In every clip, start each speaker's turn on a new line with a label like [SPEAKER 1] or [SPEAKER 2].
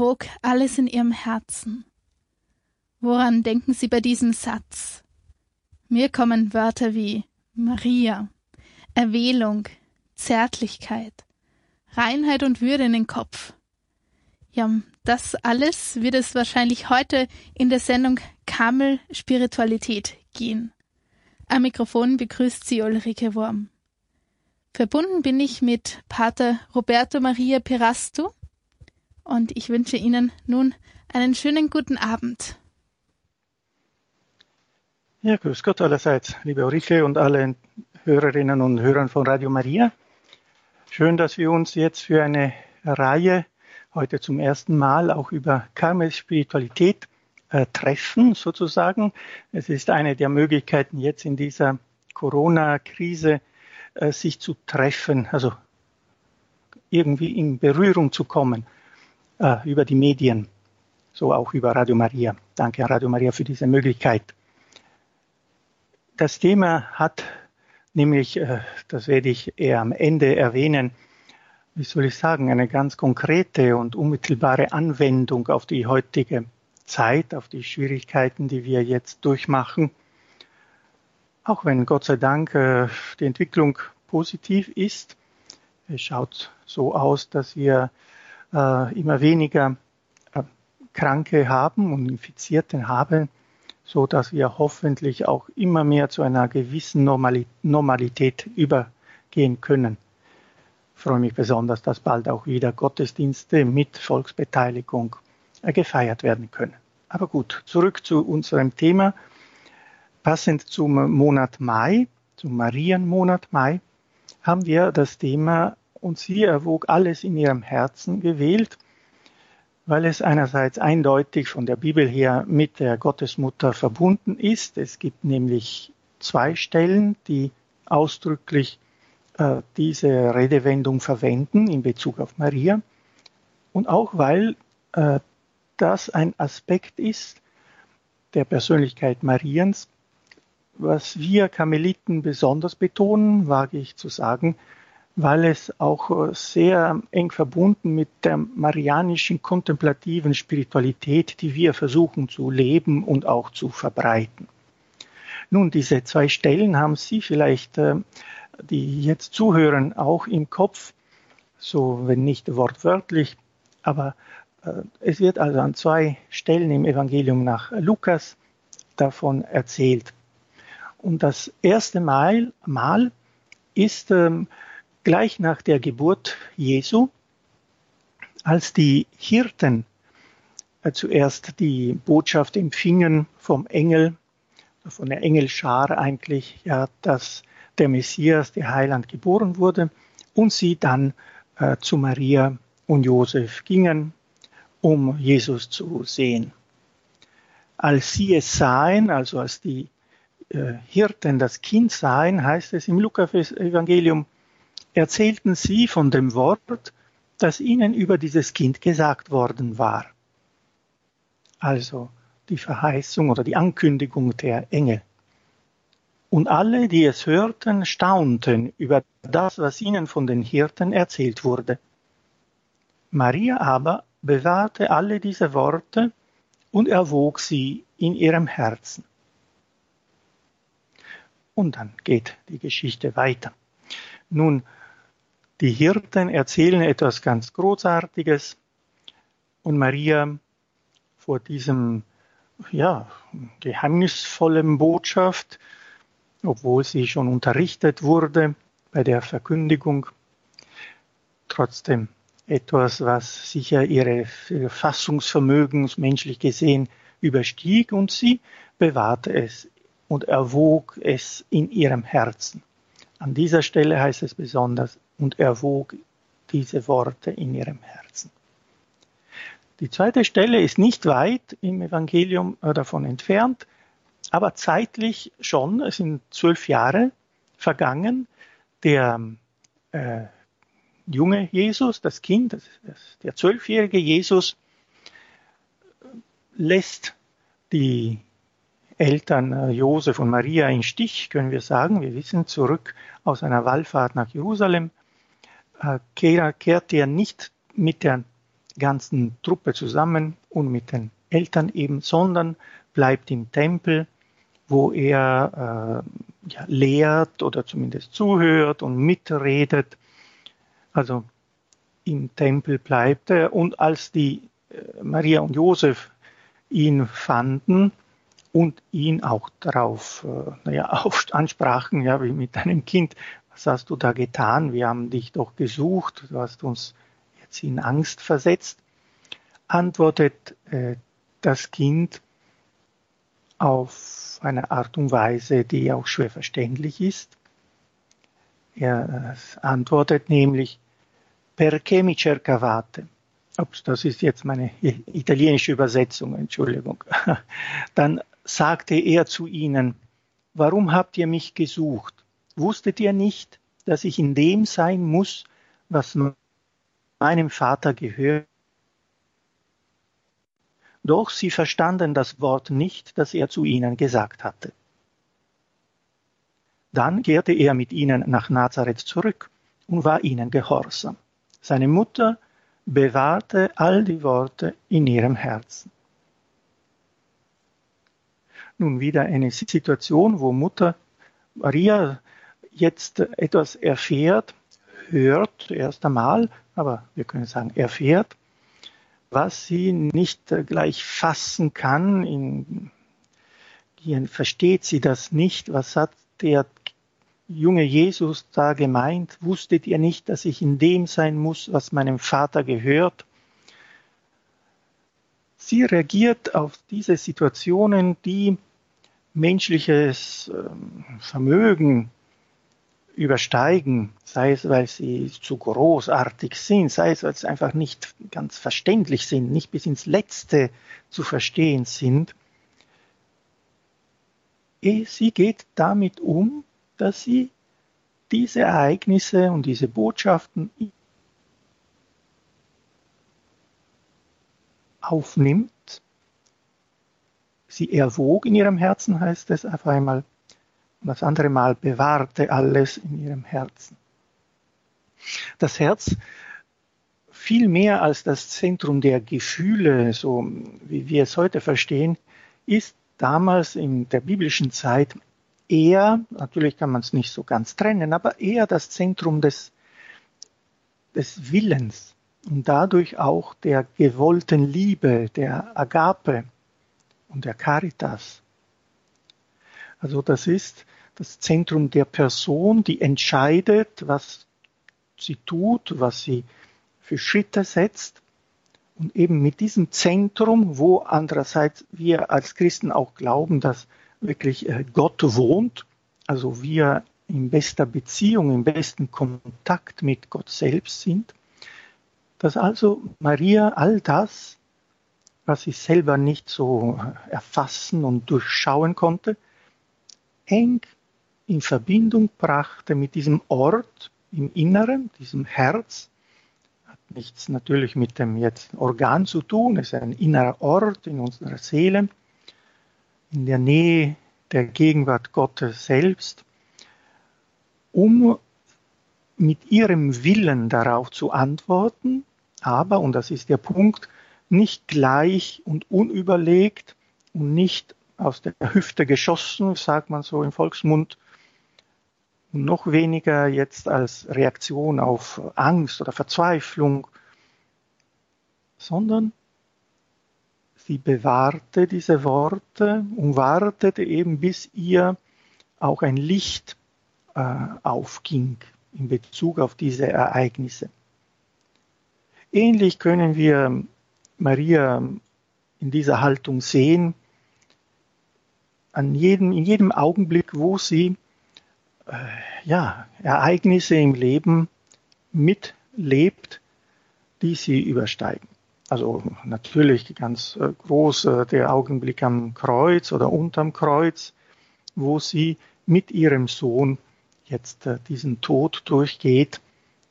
[SPEAKER 1] erwog alles in ihrem Herzen. Woran denken Sie bei diesem Satz? Mir kommen Wörter wie Maria, Erwählung, Zärtlichkeit, Reinheit und Würde in den Kopf. Ja, das alles wird es wahrscheinlich heute in der Sendung Kamel Spiritualität gehen. Am Mikrofon begrüßt sie Ulrike Wurm. Verbunden bin ich mit Pater Roberto Maria Pirasto und ich wünsche Ihnen nun einen schönen guten Abend.
[SPEAKER 2] Ja, grüß Gott allerseits, liebe Ulrike und alle Hörerinnen und Hörer von Radio Maria. Schön, dass wir uns jetzt für eine Reihe heute zum ersten Mal auch über Karmels Spiritualität äh, treffen, sozusagen. Es ist eine der Möglichkeiten jetzt in dieser Corona-Krise, äh, sich zu treffen, also irgendwie in Berührung zu kommen äh, über die Medien, so auch über Radio Maria. Danke an Radio Maria für diese Möglichkeit. Das Thema hat nämlich, äh, das werde ich eher am Ende erwähnen, wie soll ich sagen, eine ganz konkrete und unmittelbare Anwendung auf die heutige Zeit, auf die Schwierigkeiten, die wir jetzt durchmachen. Auch wenn Gott sei Dank äh, die Entwicklung positiv ist. Es schaut so aus, dass wir äh, immer weniger Kranke haben und Infizierte haben, so dass wir hoffentlich auch immer mehr zu einer gewissen Normalität übergehen können freue mich besonders, dass bald auch wieder Gottesdienste mit Volksbeteiligung äh, gefeiert werden können. Aber gut, zurück zu unserem Thema. Passend zum Monat Mai, zum Marienmonat Mai, haben wir das Thema und sie erwog alles in ihrem Herzen gewählt, weil es einerseits eindeutig von der Bibel her mit der Gottesmutter verbunden ist. Es gibt nämlich zwei Stellen, die ausdrücklich äh, diese Redewendung verwenden in Bezug auf Maria und auch weil äh, das ein Aspekt ist der Persönlichkeit Mariens, was wir Karmeliten besonders betonen, wage ich zu sagen, weil es auch äh, sehr eng verbunden mit der marianischen kontemplativen Spiritualität, die wir versuchen zu leben und auch zu verbreiten. Nun, diese zwei Stellen haben Sie vielleicht äh, die jetzt zuhören, auch im Kopf, so wenn nicht wortwörtlich, aber äh, es wird also an zwei Stellen im Evangelium nach Lukas davon erzählt. Und das erste Mal, Mal ist ähm, gleich nach der Geburt Jesu, als die Hirten äh, zuerst die Botschaft empfingen vom Engel, von der Engelschar eigentlich, ja, dass der Messias, der Heiland, geboren wurde und sie dann äh, zu Maria und Josef gingen, um Jesus zu sehen. Als sie es sahen, also als die äh, Hirten das Kind sahen, heißt es im Lukas-Evangelium, erzählten sie von dem Wort, das ihnen über dieses Kind gesagt worden war. Also die Verheißung oder die Ankündigung der Engel. Und alle, die es hörten, staunten über das, was ihnen von den Hirten erzählt wurde. Maria aber bewahrte alle diese Worte und erwog sie in ihrem Herzen. Und dann geht die Geschichte weiter. Nun, die Hirten erzählen etwas ganz Großartiges und Maria vor diesem, ja, geheimnisvollen Botschaft obwohl sie schon unterrichtet wurde bei der Verkündigung. Trotzdem etwas, was sicher ihre Fassungsvermögens menschlich gesehen überstieg und sie bewahrte es und erwog es in ihrem Herzen. An dieser Stelle heißt es besonders und erwog diese Worte in ihrem Herzen. Die zweite Stelle ist nicht weit im Evangelium davon entfernt aber zeitlich schon, es sind zwölf Jahre vergangen, der äh, junge Jesus, das Kind, das, das, der zwölfjährige Jesus lässt die Eltern äh, Josef und Maria in Stich, können wir sagen. Wir wissen, zurück aus einer Wallfahrt nach Jerusalem äh, kehrt er nicht mit der ganzen Truppe zusammen und mit den Eltern eben, sondern bleibt im Tempel, wo er äh, ja, lehrt oder zumindest zuhört und mitredet. Also im Tempel bleibt er. Und als die äh, Maria und Josef ihn fanden und ihn auch darauf äh, naja, auf, ansprachen, ja, wie mit deinem Kind, was hast du da getan? Wir haben dich doch gesucht, du hast uns jetzt in Angst versetzt, antwortet äh, das Kind auf eine Art und Weise, die auch schwer verständlich ist. Er äh, antwortet nämlich, perché mi cercavate? Ups, das ist jetzt meine italienische Übersetzung, Entschuldigung. Dann sagte er zu ihnen, warum habt ihr mich gesucht? Wusstet ihr nicht, dass ich in dem sein muss, was meinem Vater gehört? Doch sie verstanden das Wort nicht, das er zu ihnen gesagt hatte. Dann kehrte er mit ihnen nach Nazareth zurück und war ihnen gehorsam. Seine Mutter bewahrte all die Worte in ihrem Herzen. Nun wieder eine Situation, wo Mutter Maria jetzt etwas erfährt, hört erst einmal, aber wir können sagen erfährt, was sie nicht gleich fassen kann. In, in, versteht sie das nicht? Was hat der junge Jesus da gemeint? Wusstet ihr nicht, dass ich in dem sein muss, was meinem Vater gehört? Sie reagiert auf diese Situationen, die menschliches ähm, Vermögen übersteigen, sei es, weil sie zu großartig sind, sei es, weil sie einfach nicht ganz verständlich sind, nicht bis ins Letzte zu verstehen sind. Eh, sie geht damit um, dass sie diese Ereignisse und diese Botschaften aufnimmt. Sie erwog in ihrem Herzen, heißt es auf einmal, das andere Mal bewahrte alles in ihrem Herzen. Das Herz viel mehr als das Zentrum der Gefühle, so wie wir es heute verstehen, ist damals in der biblischen Zeit eher, natürlich kann man es nicht so ganz trennen, aber eher das Zentrum des, des Willens und dadurch auch der gewollten Liebe, der Agape und der Caritas. Also das ist das Zentrum der Person, die entscheidet, was sie tut, was sie für Schritte setzt. Und eben mit diesem Zentrum, wo andererseits wir als Christen auch glauben, dass wirklich äh, Gott wohnt, also wir in bester Beziehung, im besten Kontakt mit Gott selbst sind, dass also Maria all das, was sie selber nicht so erfassen und durchschauen konnte, eng in Verbindung brachte mit diesem Ort im Inneren, diesem Herz. Hat nichts natürlich mit dem jetzt Organ zu tun, es ist ein innerer Ort in unserer Seele, in der Nähe der Gegenwart Gottes selbst, um mit ihrem Willen darauf zu antworten, aber, und das ist der Punkt, nicht gleich und unüberlegt und nicht aus der Hüfte geschossen, sagt man so im Volksmund, und noch weniger jetzt als Reaktion auf Angst oder Verzweiflung, sondern sie bewahrte diese Worte und wartete eben, bis ihr auch ein Licht äh, aufging in Bezug auf diese Ereignisse. Ähnlich können wir Maria in dieser Haltung sehen, an jedem, in jedem Augenblick, wo sie äh, ja, Ereignisse im Leben mitlebt, die sie übersteigen. Also natürlich ganz groß äh, der Augenblick am Kreuz oder unterm Kreuz, wo sie mit ihrem Sohn jetzt äh, diesen Tod durchgeht,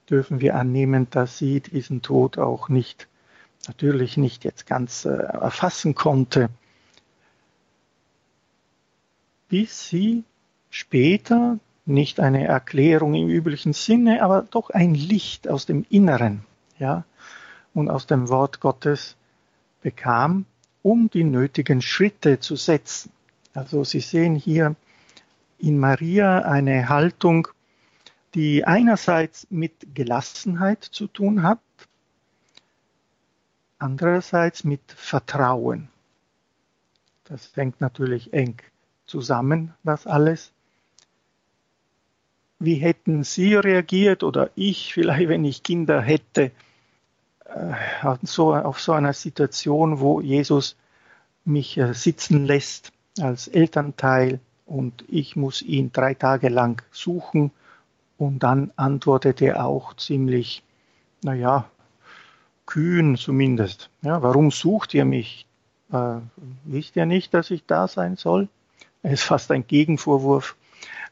[SPEAKER 2] dürfen wir annehmen, dass sie diesen Tod auch nicht, natürlich nicht jetzt ganz äh, erfassen konnte, bis sie später nicht eine Erklärung im üblichen Sinne, aber doch ein Licht aus dem Inneren, ja. und aus dem Wort Gottes bekam, um die nötigen Schritte zu setzen. Also Sie sehen hier in Maria eine Haltung, die einerseits mit Gelassenheit zu tun hat, andererseits mit Vertrauen. Das hängt natürlich eng zusammen, das alles. Wie hätten Sie reagiert oder ich vielleicht, wenn ich Kinder hätte, äh, auf so einer Situation, wo Jesus mich äh, sitzen lässt als Elternteil und ich muss ihn drei Tage lang suchen und dann antwortet er auch ziemlich, naja, kühn zumindest. Ja, warum sucht ihr mich? Äh, wisst ihr nicht, dass ich da sein soll? Es ist fast ein Gegenvorwurf.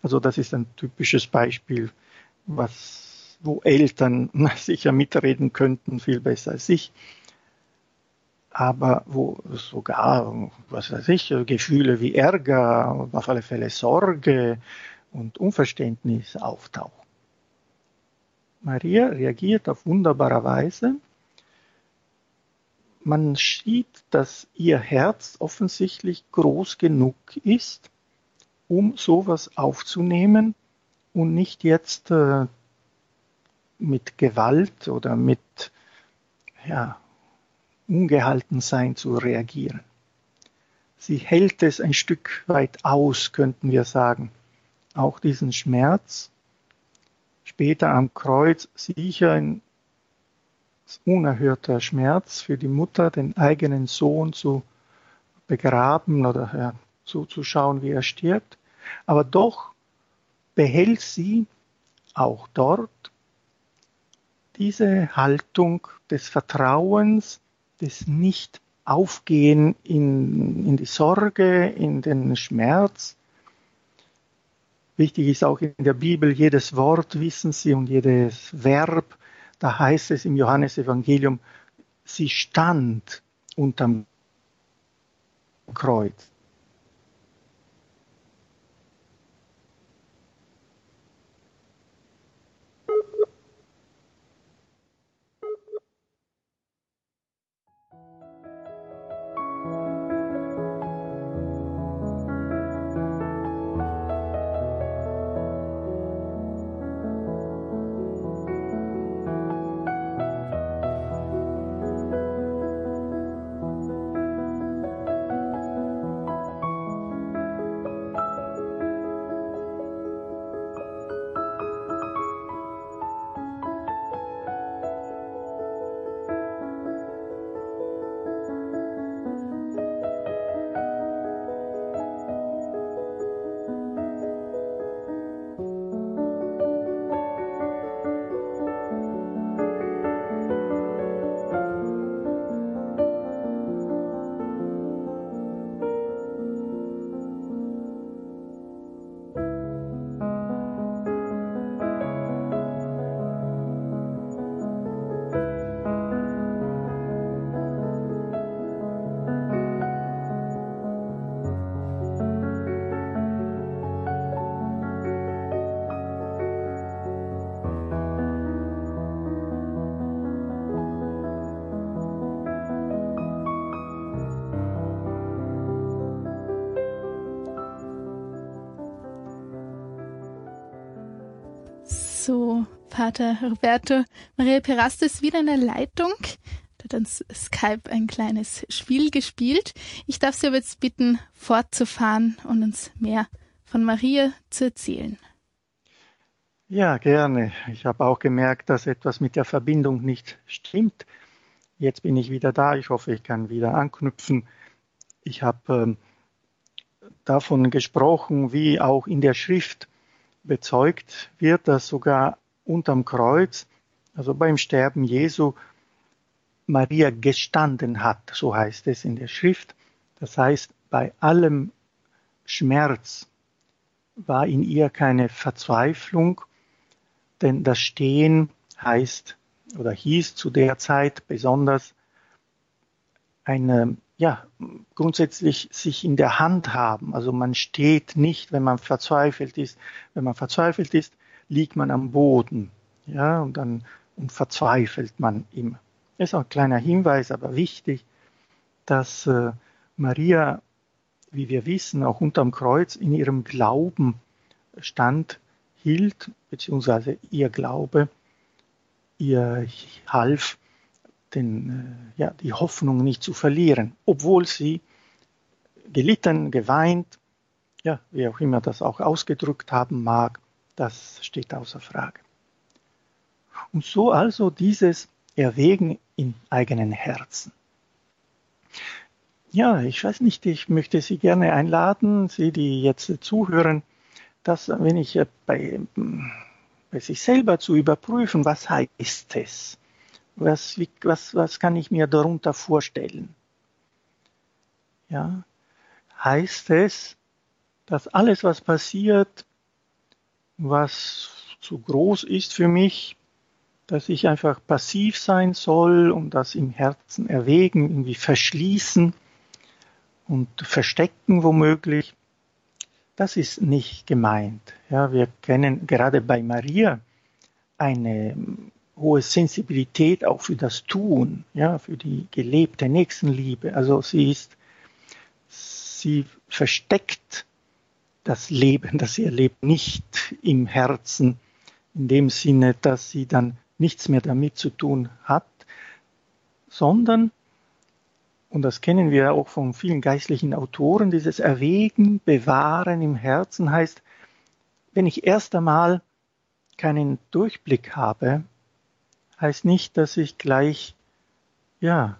[SPEAKER 2] Also das ist ein typisches Beispiel, was, wo Eltern sicher mitreden könnten, viel besser als ich. Aber wo sogar, was weiß ich, Gefühle wie Ärger, auf alle Fälle Sorge und Unverständnis auftauchen. Maria reagiert auf wunderbare Weise. Man sieht, dass ihr Herz offensichtlich groß genug ist, um sowas aufzunehmen und nicht jetzt äh, mit Gewalt oder mit ja, Ungehaltensein zu reagieren. Sie hält es ein Stück weit aus, könnten wir sagen. Auch diesen Schmerz später am Kreuz sicher ein unerhörter Schmerz für die Mutter, den eigenen Sohn zu begraben oder ja, zuzuschauen, wie er stirbt. Aber doch behält sie auch dort diese Haltung des Vertrauens, des Nicht-Aufgehen in, in die Sorge, in den Schmerz, Wichtig ist auch in der Bibel jedes Wort, wissen Sie, und jedes Verb. Da heißt es im Johannesevangelium, sie stand unterm Kreuz.
[SPEAKER 1] Pater Roberto Maria Perasto ist wieder in der Leitung. Da hat uns Skype ein kleines Spiel gespielt. Ich darf Sie aber jetzt bitten, fortzufahren und uns mehr von Maria zu erzählen.
[SPEAKER 2] Ja, gerne. Ich habe auch gemerkt, dass etwas mit der Verbindung nicht stimmt. Jetzt bin ich wieder da. Ich hoffe, ich kann wieder anknüpfen. Ich habe äh, davon gesprochen, wie auch in der Schrift bezeugt wird, dass sogar unterm Kreuz, also beim Sterben Jesu, Maria gestanden hat, so heißt es in der Schrift. Das heißt, bei allem Schmerz war in ihr keine Verzweiflung, denn das Stehen heißt oder hieß zu der Zeit besonders eine ja, grundsätzlich sich in der Hand haben. Also man steht nicht, wenn man verzweifelt ist. Wenn man verzweifelt ist, liegt man am Boden, ja, und dann und verzweifelt man im ist auch ein kleiner Hinweis, aber wichtig, dass äh, Maria, wie wir wissen, auch unterm Kreuz in ihrem Glauben stand, hielt, beziehungsweise ihr Glaube, ihr half, den, äh, ja, die Hoffnung nicht zu verlieren, obwohl sie gelitten, geweint, ja, wie auch immer das auch ausgedrückt haben mag, das steht außer Frage. Und so also dieses Erwägen im eigenen Herzen. Ja, ich weiß nicht, ich möchte Sie gerne einladen, Sie, die jetzt zuhören, dass wenn ich bei, bei sich selber zu überprüfen, was heißt es? Was, wie, was, was kann ich mir darunter vorstellen? Ja, heißt es, dass alles, was passiert, was zu groß ist für mich, dass ich einfach passiv sein soll und das im Herzen erwägen, irgendwie verschließen und verstecken womöglich. Das ist nicht gemeint. Ja, wir kennen gerade bei Maria eine hohe Sensibilität auch für das Tun, ja, für die gelebte Nächstenliebe. Also sie ist, sie versteckt das Leben, das sie erlebt, nicht im Herzen, in dem Sinne, dass sie dann nichts mehr damit zu tun hat, sondern, und das kennen wir auch von vielen geistlichen Autoren, dieses Erwägen, Bewahren im Herzen heißt, wenn ich erst einmal keinen Durchblick habe, heißt nicht, dass ich gleich, ja,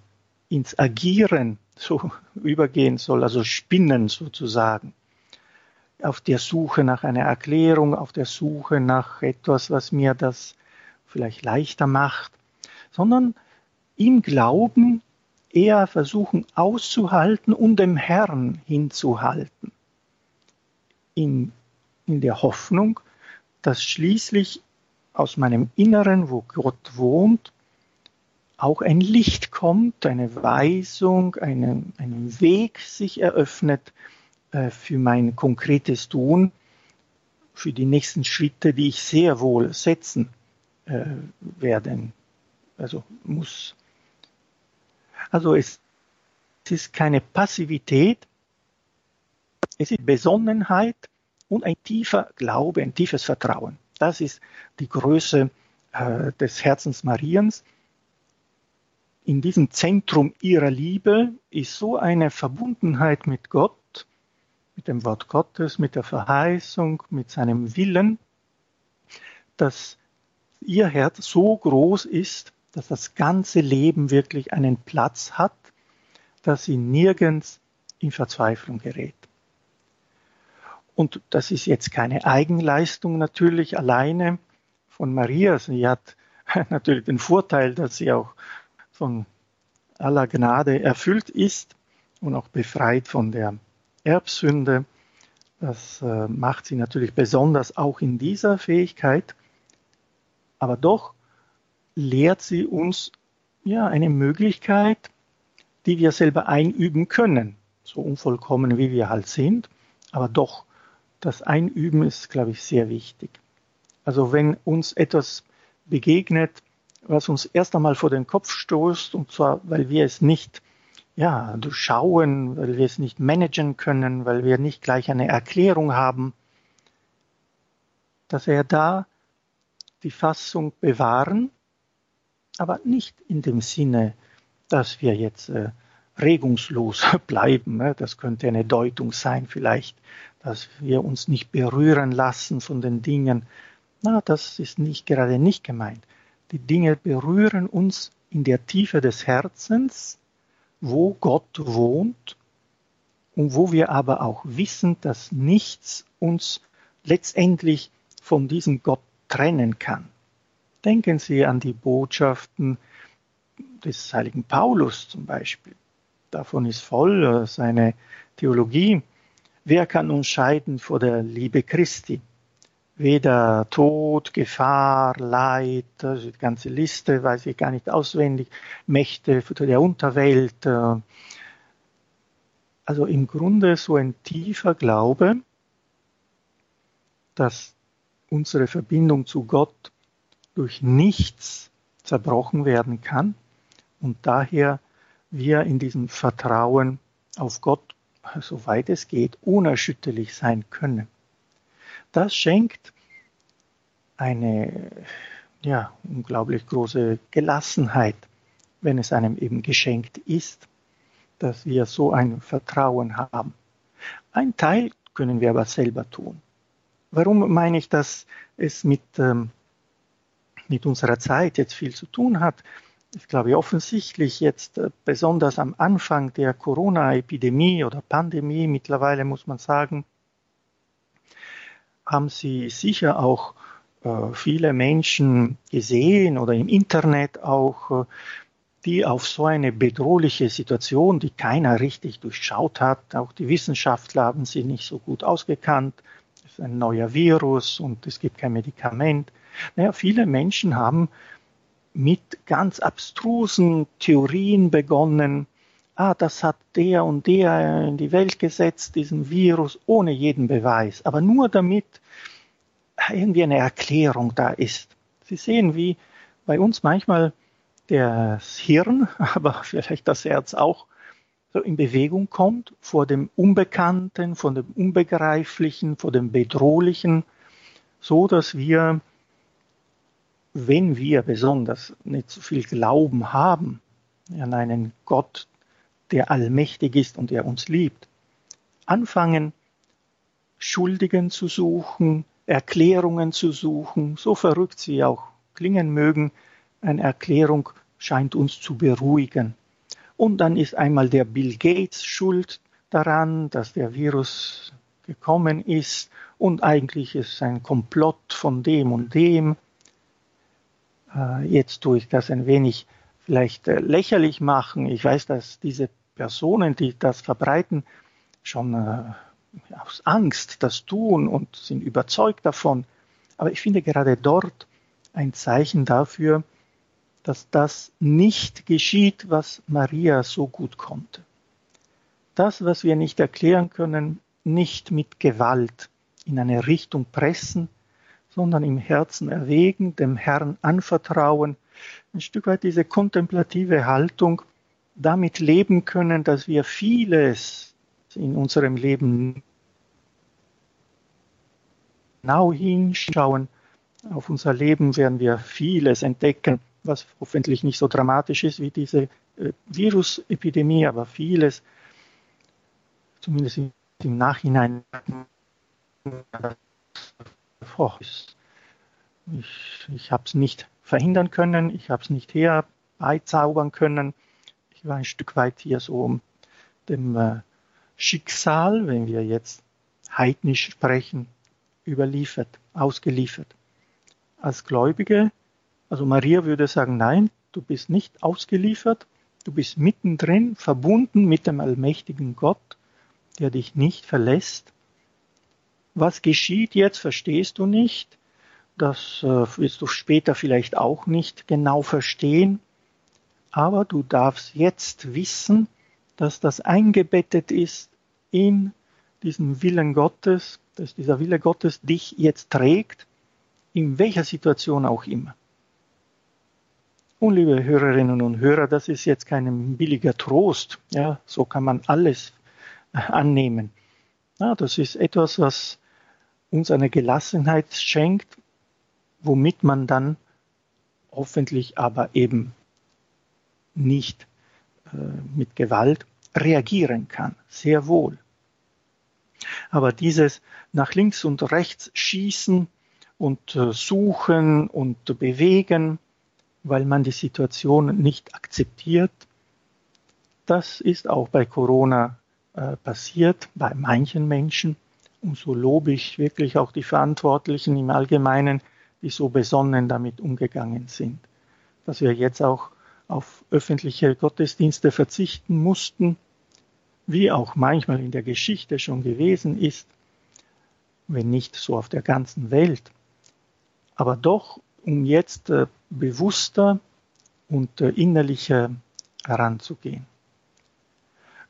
[SPEAKER 2] ins Agieren so übergehen soll, also spinnen sozusagen. Auf der Suche nach einer Erklärung, auf der Suche nach etwas, was mir das vielleicht leichter macht, sondern im Glauben eher versuchen auszuhalten und dem Herrn hinzuhalten. In, in der Hoffnung, dass schließlich aus meinem Inneren, wo Gott wohnt, auch ein Licht kommt, eine Weisung, einen, einen Weg sich eröffnet für mein konkretes Tun, für die nächsten Schritte, die ich sehr wohl setzen äh, werden, also muss. Also es, es ist keine Passivität, es ist Besonnenheit und ein tiefer Glaube, ein tiefes Vertrauen. Das ist die Größe äh, des Herzens Mariens. In diesem Zentrum ihrer Liebe ist so eine Verbundenheit mit Gott, mit dem Wort Gottes, mit der Verheißung, mit seinem Willen, dass ihr Herz so groß ist, dass das ganze Leben wirklich einen Platz hat, dass sie nirgends in Verzweiflung gerät. Und das ist jetzt keine Eigenleistung natürlich alleine von Maria. Sie hat natürlich den Vorteil, dass sie auch von aller Gnade erfüllt ist und auch befreit von der Erbsünde. Das äh, macht sie natürlich besonders auch in dieser Fähigkeit aber doch lehrt sie uns ja eine Möglichkeit, die wir selber einüben können, so unvollkommen wie wir halt sind, aber doch das Einüben ist, glaube ich, sehr wichtig. Also wenn uns etwas begegnet, was uns erst einmal vor den Kopf stoßt, und zwar, weil wir es nicht ja, durchschauen, weil wir es nicht managen können, weil wir nicht gleich eine Erklärung haben, dass er da die Fassung bewahren, aber nicht in dem Sinne, dass wir jetzt äh, regungslos bleiben. Ne? Das könnte eine Deutung sein vielleicht, dass wir uns nicht berühren lassen von den Dingen. Na, das ist nicht gerade nicht gemeint. Die Dinge berühren uns in der Tiefe des Herzens, wo Gott wohnt und wo wir aber auch wissen, dass nichts uns letztendlich von diesem Gott trennen kann. Denken Sie an die Botschaften des heiligen Paulus zum Beispiel. Davon ist voll äh, seine Theologie. Wer kann uns scheiden vor der Liebe Christi? Weder Tod, Gefahr, Leid, also die ganze Liste weiß ich gar nicht auswendig, Mächte der Unterwelt. Äh. Also im Grunde so ein tiefer Glaube, dass unsere Verbindung zu Gott durch nichts zerbrochen werden kann und daher wir in diesem Vertrauen auf Gott, soweit es geht, unerschütterlich sein können. Das schenkt eine ja, unglaublich große Gelassenheit, wenn es einem eben geschenkt ist, dass wir so ein Vertrauen haben. Ein Teil können wir aber selber tun. Warum meine ich, dass es mit, ähm, mit unserer Zeit jetzt viel zu tun hat? Ich glaube offensichtlich jetzt äh, besonders am Anfang der Corona-Epidemie oder Pandemie mittlerweile muss man sagen, haben Sie sicher auch äh, viele Menschen gesehen oder im Internet auch, äh, die auf so eine bedrohliche Situation, die keiner richtig durchschaut hat, auch die Wissenschaftler haben sie nicht so gut ausgekannt, es ist ein neuer Virus und es gibt kein Medikament. Naja, viele Menschen haben mit ganz abstrusen Theorien begonnen, ah, das hat der und der in die Welt gesetzt, diesen Virus, ohne jeden Beweis, aber nur damit irgendwie eine Erklärung da ist. Sie sehen, wie bei uns manchmal das Hirn, aber vielleicht das Herz auch, so in Bewegung kommt vor dem Unbekannten, vor dem Unbegreiflichen, vor dem Bedrohlichen, so dass wir, wenn wir besonders nicht so viel Glauben haben an einen Gott, der allmächtig ist und der uns liebt, anfangen, Schuldigen zu suchen, Erklärungen zu suchen, so verrückt sie auch klingen mögen, eine Erklärung scheint uns zu beruhigen. Und dann ist einmal der Bill Gates schuld daran, dass der Virus gekommen ist und eigentlich ist ein Komplott von dem und dem. Äh, jetzt tue ich das ein wenig vielleicht äh, lächerlich machen. Ich weiß, dass diese Personen, die das verbreiten, schon äh, aus Angst das tun und sind überzeugt davon. Aber ich finde gerade dort ein Zeichen dafür, dass das nicht geschieht, was Maria so gut konnte. Das, was wir nicht erklären können, nicht mit Gewalt in eine Richtung pressen, sondern im Herzen erwägen, dem Herrn anvertrauen, ein Stück weit diese kontemplative Haltung, damit leben können, dass wir vieles in unserem Leben genau hinschauen. Auf unser Leben werden wir vieles entdecken, was hoffentlich nicht so dramatisch ist wie diese äh, Virusepidemie, aber vieles, zumindest im Nachhinein, ich, ich habe es nicht verhindern können, ich habe es nicht herbeizaubern können. Ich war ein Stück weit hier so um dem äh, Schicksal, wenn wir jetzt heidnisch sprechen, überliefert, ausgeliefert. Als Gläubige, also Maria würde sagen, nein, du bist nicht ausgeliefert, du bist mittendrin, verbunden mit dem allmächtigen Gott, der dich nicht verlässt. Was geschieht jetzt, verstehst du nicht. Das äh, wirst du später vielleicht auch nicht genau verstehen. Aber du darfst jetzt wissen, dass das eingebettet ist in diesen Willen Gottes, dass dieser Wille Gottes dich jetzt trägt, in welcher Situation auch immer. Und liebe Hörerinnen und Hörer, das ist jetzt kein billiger Trost. Ja, so kann man alles annehmen. Ja, das ist etwas, was uns eine Gelassenheit schenkt, womit man dann hoffentlich aber eben nicht äh, mit Gewalt reagieren kann. Sehr wohl. Aber dieses nach links und rechts schießen und äh, suchen und bewegen, weil man die Situation nicht akzeptiert, das ist auch bei Corona äh, passiert, bei manchen Menschen. Und so lobe ich wirklich auch die Verantwortlichen im Allgemeinen, die so besonnen damit umgegangen sind. Dass wir jetzt auch auf öffentliche Gottesdienste verzichten mussten, wie auch manchmal in der Geschichte schon gewesen ist, wenn nicht so auf der ganzen Welt, aber doch um jetzt äh, bewusster und äh, innerlicher heranzugehen.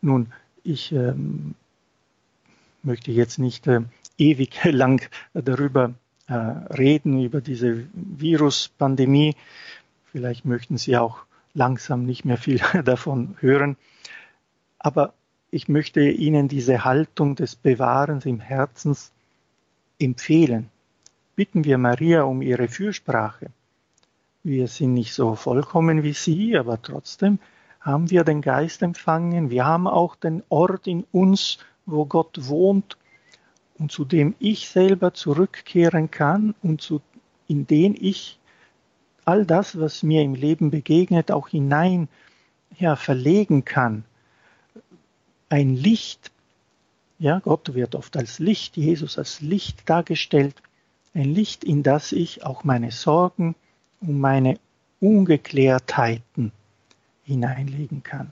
[SPEAKER 2] Nun, ich ähm, möchte jetzt nicht äh, ewig lang darüber äh, reden, über diese Viruspandemie. Vielleicht möchten Sie auch langsam nicht mehr viel davon hören. Aber ich möchte Ihnen diese Haltung des Bewahrens im Herzens empfehlen. Bitten wir Maria um ihre Fürsprache. Wir sind nicht so vollkommen wie sie, aber trotzdem haben wir den Geist empfangen. Wir haben auch den Ort in uns, wo Gott wohnt und zu dem ich selber zurückkehren kann und zu, in den ich all das, was mir im Leben begegnet, auch hinein ja, verlegen kann. Ein Licht, ja, Gott wird oft als Licht, Jesus als Licht dargestellt, ein Licht, in das ich auch meine Sorgen und meine Ungeklärtheiten hineinlegen kann.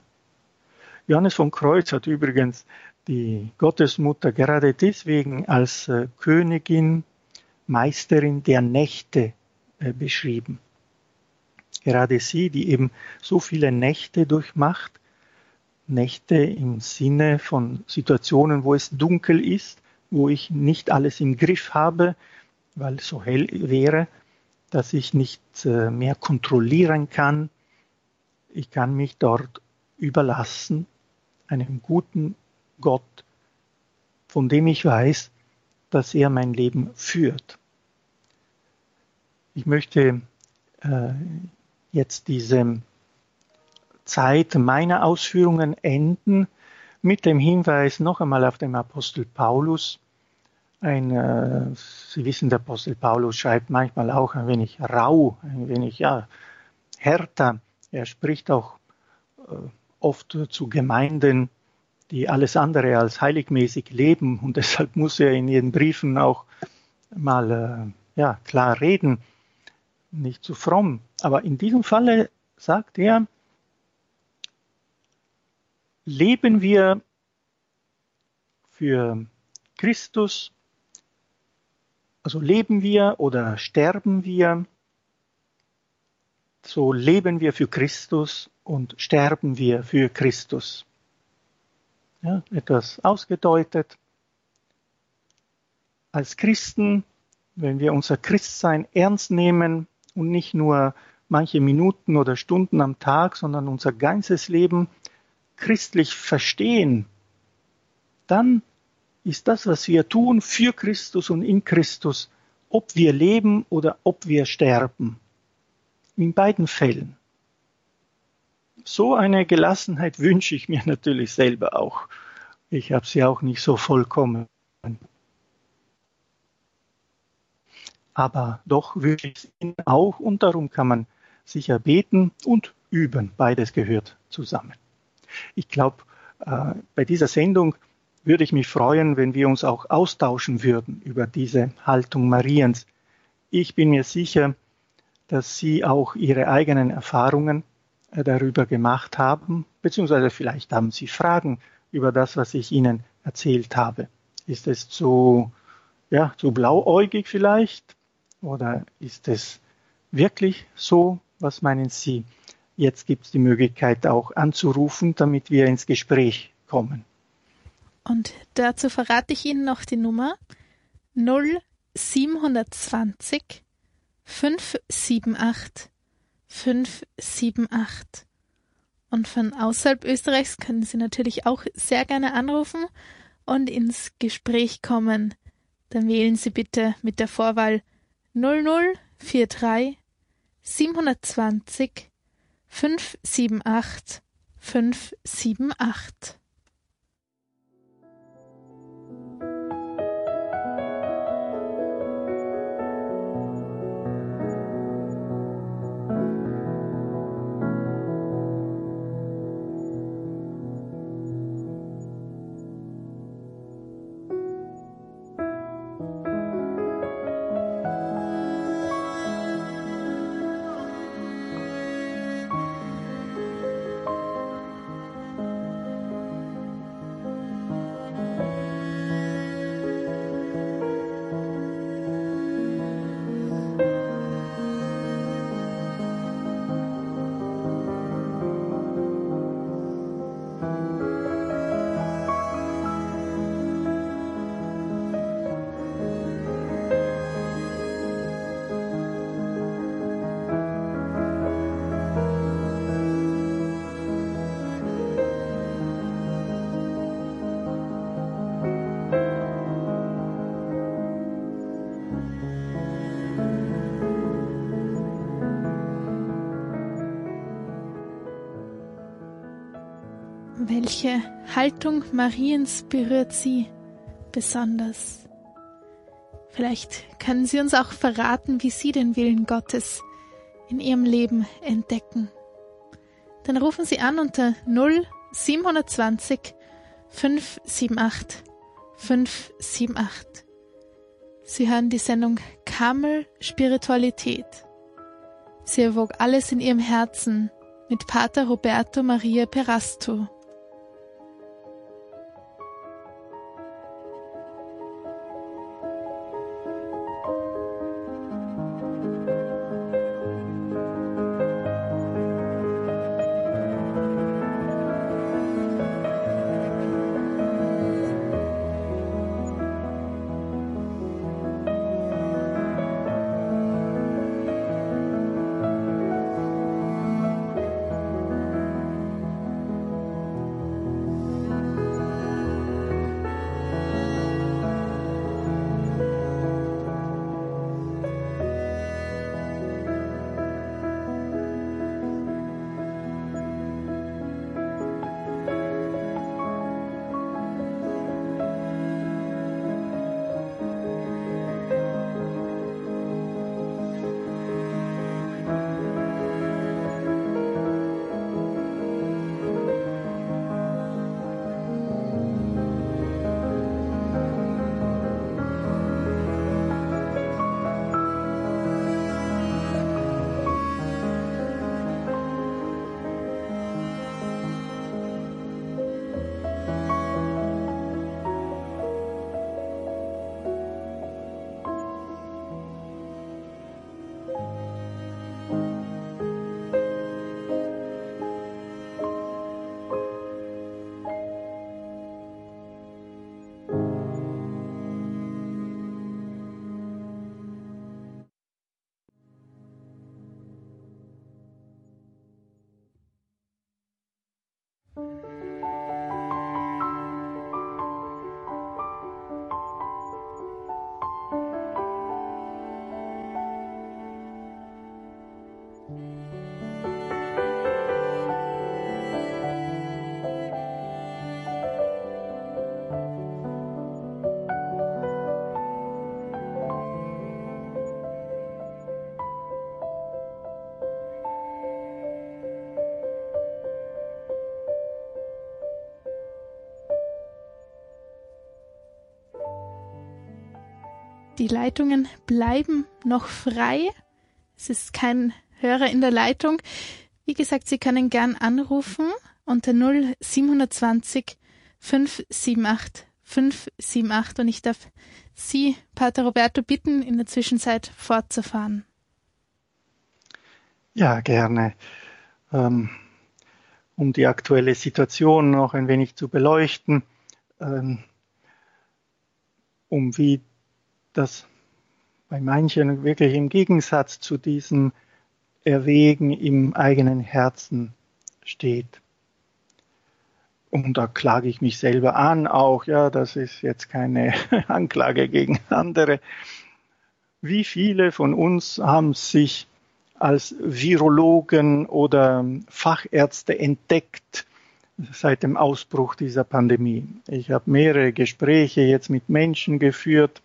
[SPEAKER 2] Johannes von Kreuz hat übrigens die Gottesmutter gerade deswegen als äh, Königin, Meisterin der Nächte äh, beschrieben. Gerade sie, die eben so viele Nächte durchmacht, Nächte im Sinne von Situationen, wo es dunkel ist, wo ich nicht alles im Griff habe, weil es so hell wäre, dass ich nicht äh, mehr kontrollieren kann. Ich kann mich dort überlassen einem guten Gott, von dem ich weiß, dass er mein Leben führt. Ich möchte äh, jetzt diese Zeit meiner Ausführungen enden mit dem Hinweis noch einmal auf den Apostel Paulus. Ein, äh, Sie wissen, der Apostel Paulus schreibt manchmal auch ein wenig rau, ein wenig ja, härter. Er spricht auch äh, oft zu Gemeinden, die alles andere als heiligmäßig leben und deshalb muss er in ihren Briefen auch mal äh, ja, klar reden nicht zu fromm. Aber in diesem Falle sagt er, leben wir für Christus, also leben wir oder sterben wir, so leben wir für Christus und sterben wir für Christus. Ja, etwas ausgedeutet. Als Christen, wenn wir unser Christsein ernst nehmen, und nicht nur manche Minuten oder Stunden am Tag, sondern unser ganzes Leben christlich verstehen, dann ist das, was wir tun, für Christus und in Christus, ob wir leben oder ob wir sterben. In beiden Fällen. So eine Gelassenheit wünsche ich mir natürlich selber auch. Ich habe sie auch nicht so vollkommen. aber doch wirklich auch und darum kann man sicher beten und üben. Beides gehört zusammen. Ich glaube, äh, bei dieser Sendung würde ich mich freuen, wenn wir uns auch austauschen würden über diese Haltung Mariens. Ich bin mir sicher, dass Sie auch Ihre eigenen Erfahrungen darüber gemacht haben, beziehungsweise vielleicht haben Sie Fragen über das, was ich Ihnen erzählt habe. Ist es zu, ja, zu blauäugig vielleicht? Oder ist es wirklich so? Was meinen Sie? Jetzt gibt es die Möglichkeit auch anzurufen, damit wir ins Gespräch kommen.
[SPEAKER 1] Und dazu verrate ich Ihnen noch die Nummer 0720 578 578. Und von außerhalb Österreichs können Sie natürlich auch sehr gerne anrufen und ins Gespräch kommen. Dann wählen Sie bitte mit der Vorwahl 0043 720 578 578. Welche Haltung Mariens berührt Sie besonders? Vielleicht können Sie uns auch verraten, wie Sie den Willen Gottes in Ihrem Leben entdecken. Dann rufen Sie an unter 0 720 578 578. Sie hören die Sendung Kamel Spiritualität. Sie erwog alles in ihrem Herzen mit Pater Roberto Maria Perasto. Die Leitungen bleiben noch frei. Es ist kein Hörer in der Leitung. Wie gesagt, Sie können gern anrufen unter 0720 578 578 und ich darf Sie, Pater Roberto, bitten, in der Zwischenzeit fortzufahren.
[SPEAKER 2] Ja, gerne. Ähm, um die aktuelle Situation noch ein wenig zu beleuchten, ähm, um wie das bei manchen wirklich im Gegensatz zu diesem Erwägen im eigenen Herzen steht. Und da klage ich mich selber an, auch, ja, das ist jetzt keine Anklage gegen andere. Wie viele von uns haben sich als Virologen oder Fachärzte entdeckt seit dem Ausbruch dieser Pandemie? Ich habe mehrere Gespräche jetzt mit Menschen geführt,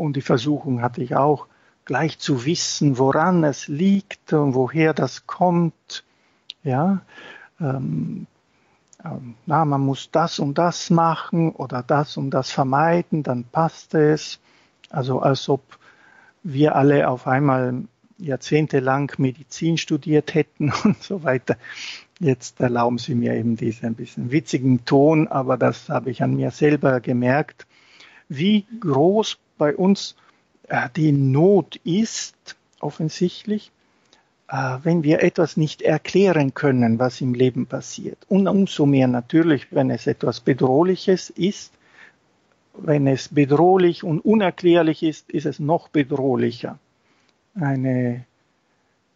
[SPEAKER 2] und die Versuchung hatte ich auch, gleich zu wissen, woran es liegt und woher das kommt. Ja, ähm, ähm, na, man muss das und das machen oder das und das vermeiden, dann passt es. Also als ob wir alle auf einmal jahrzehntelang Medizin studiert hätten und so weiter. Jetzt erlauben Sie mir eben diesen ein bisschen witzigen Ton, aber das habe ich an mir selber gemerkt, wie groß bei uns äh, die Not ist, offensichtlich, äh, wenn wir etwas nicht erklären können, was im Leben passiert. Und umso mehr natürlich, wenn es etwas Bedrohliches ist. Wenn es bedrohlich und unerklärlich ist, ist es noch bedrohlicher. Eine,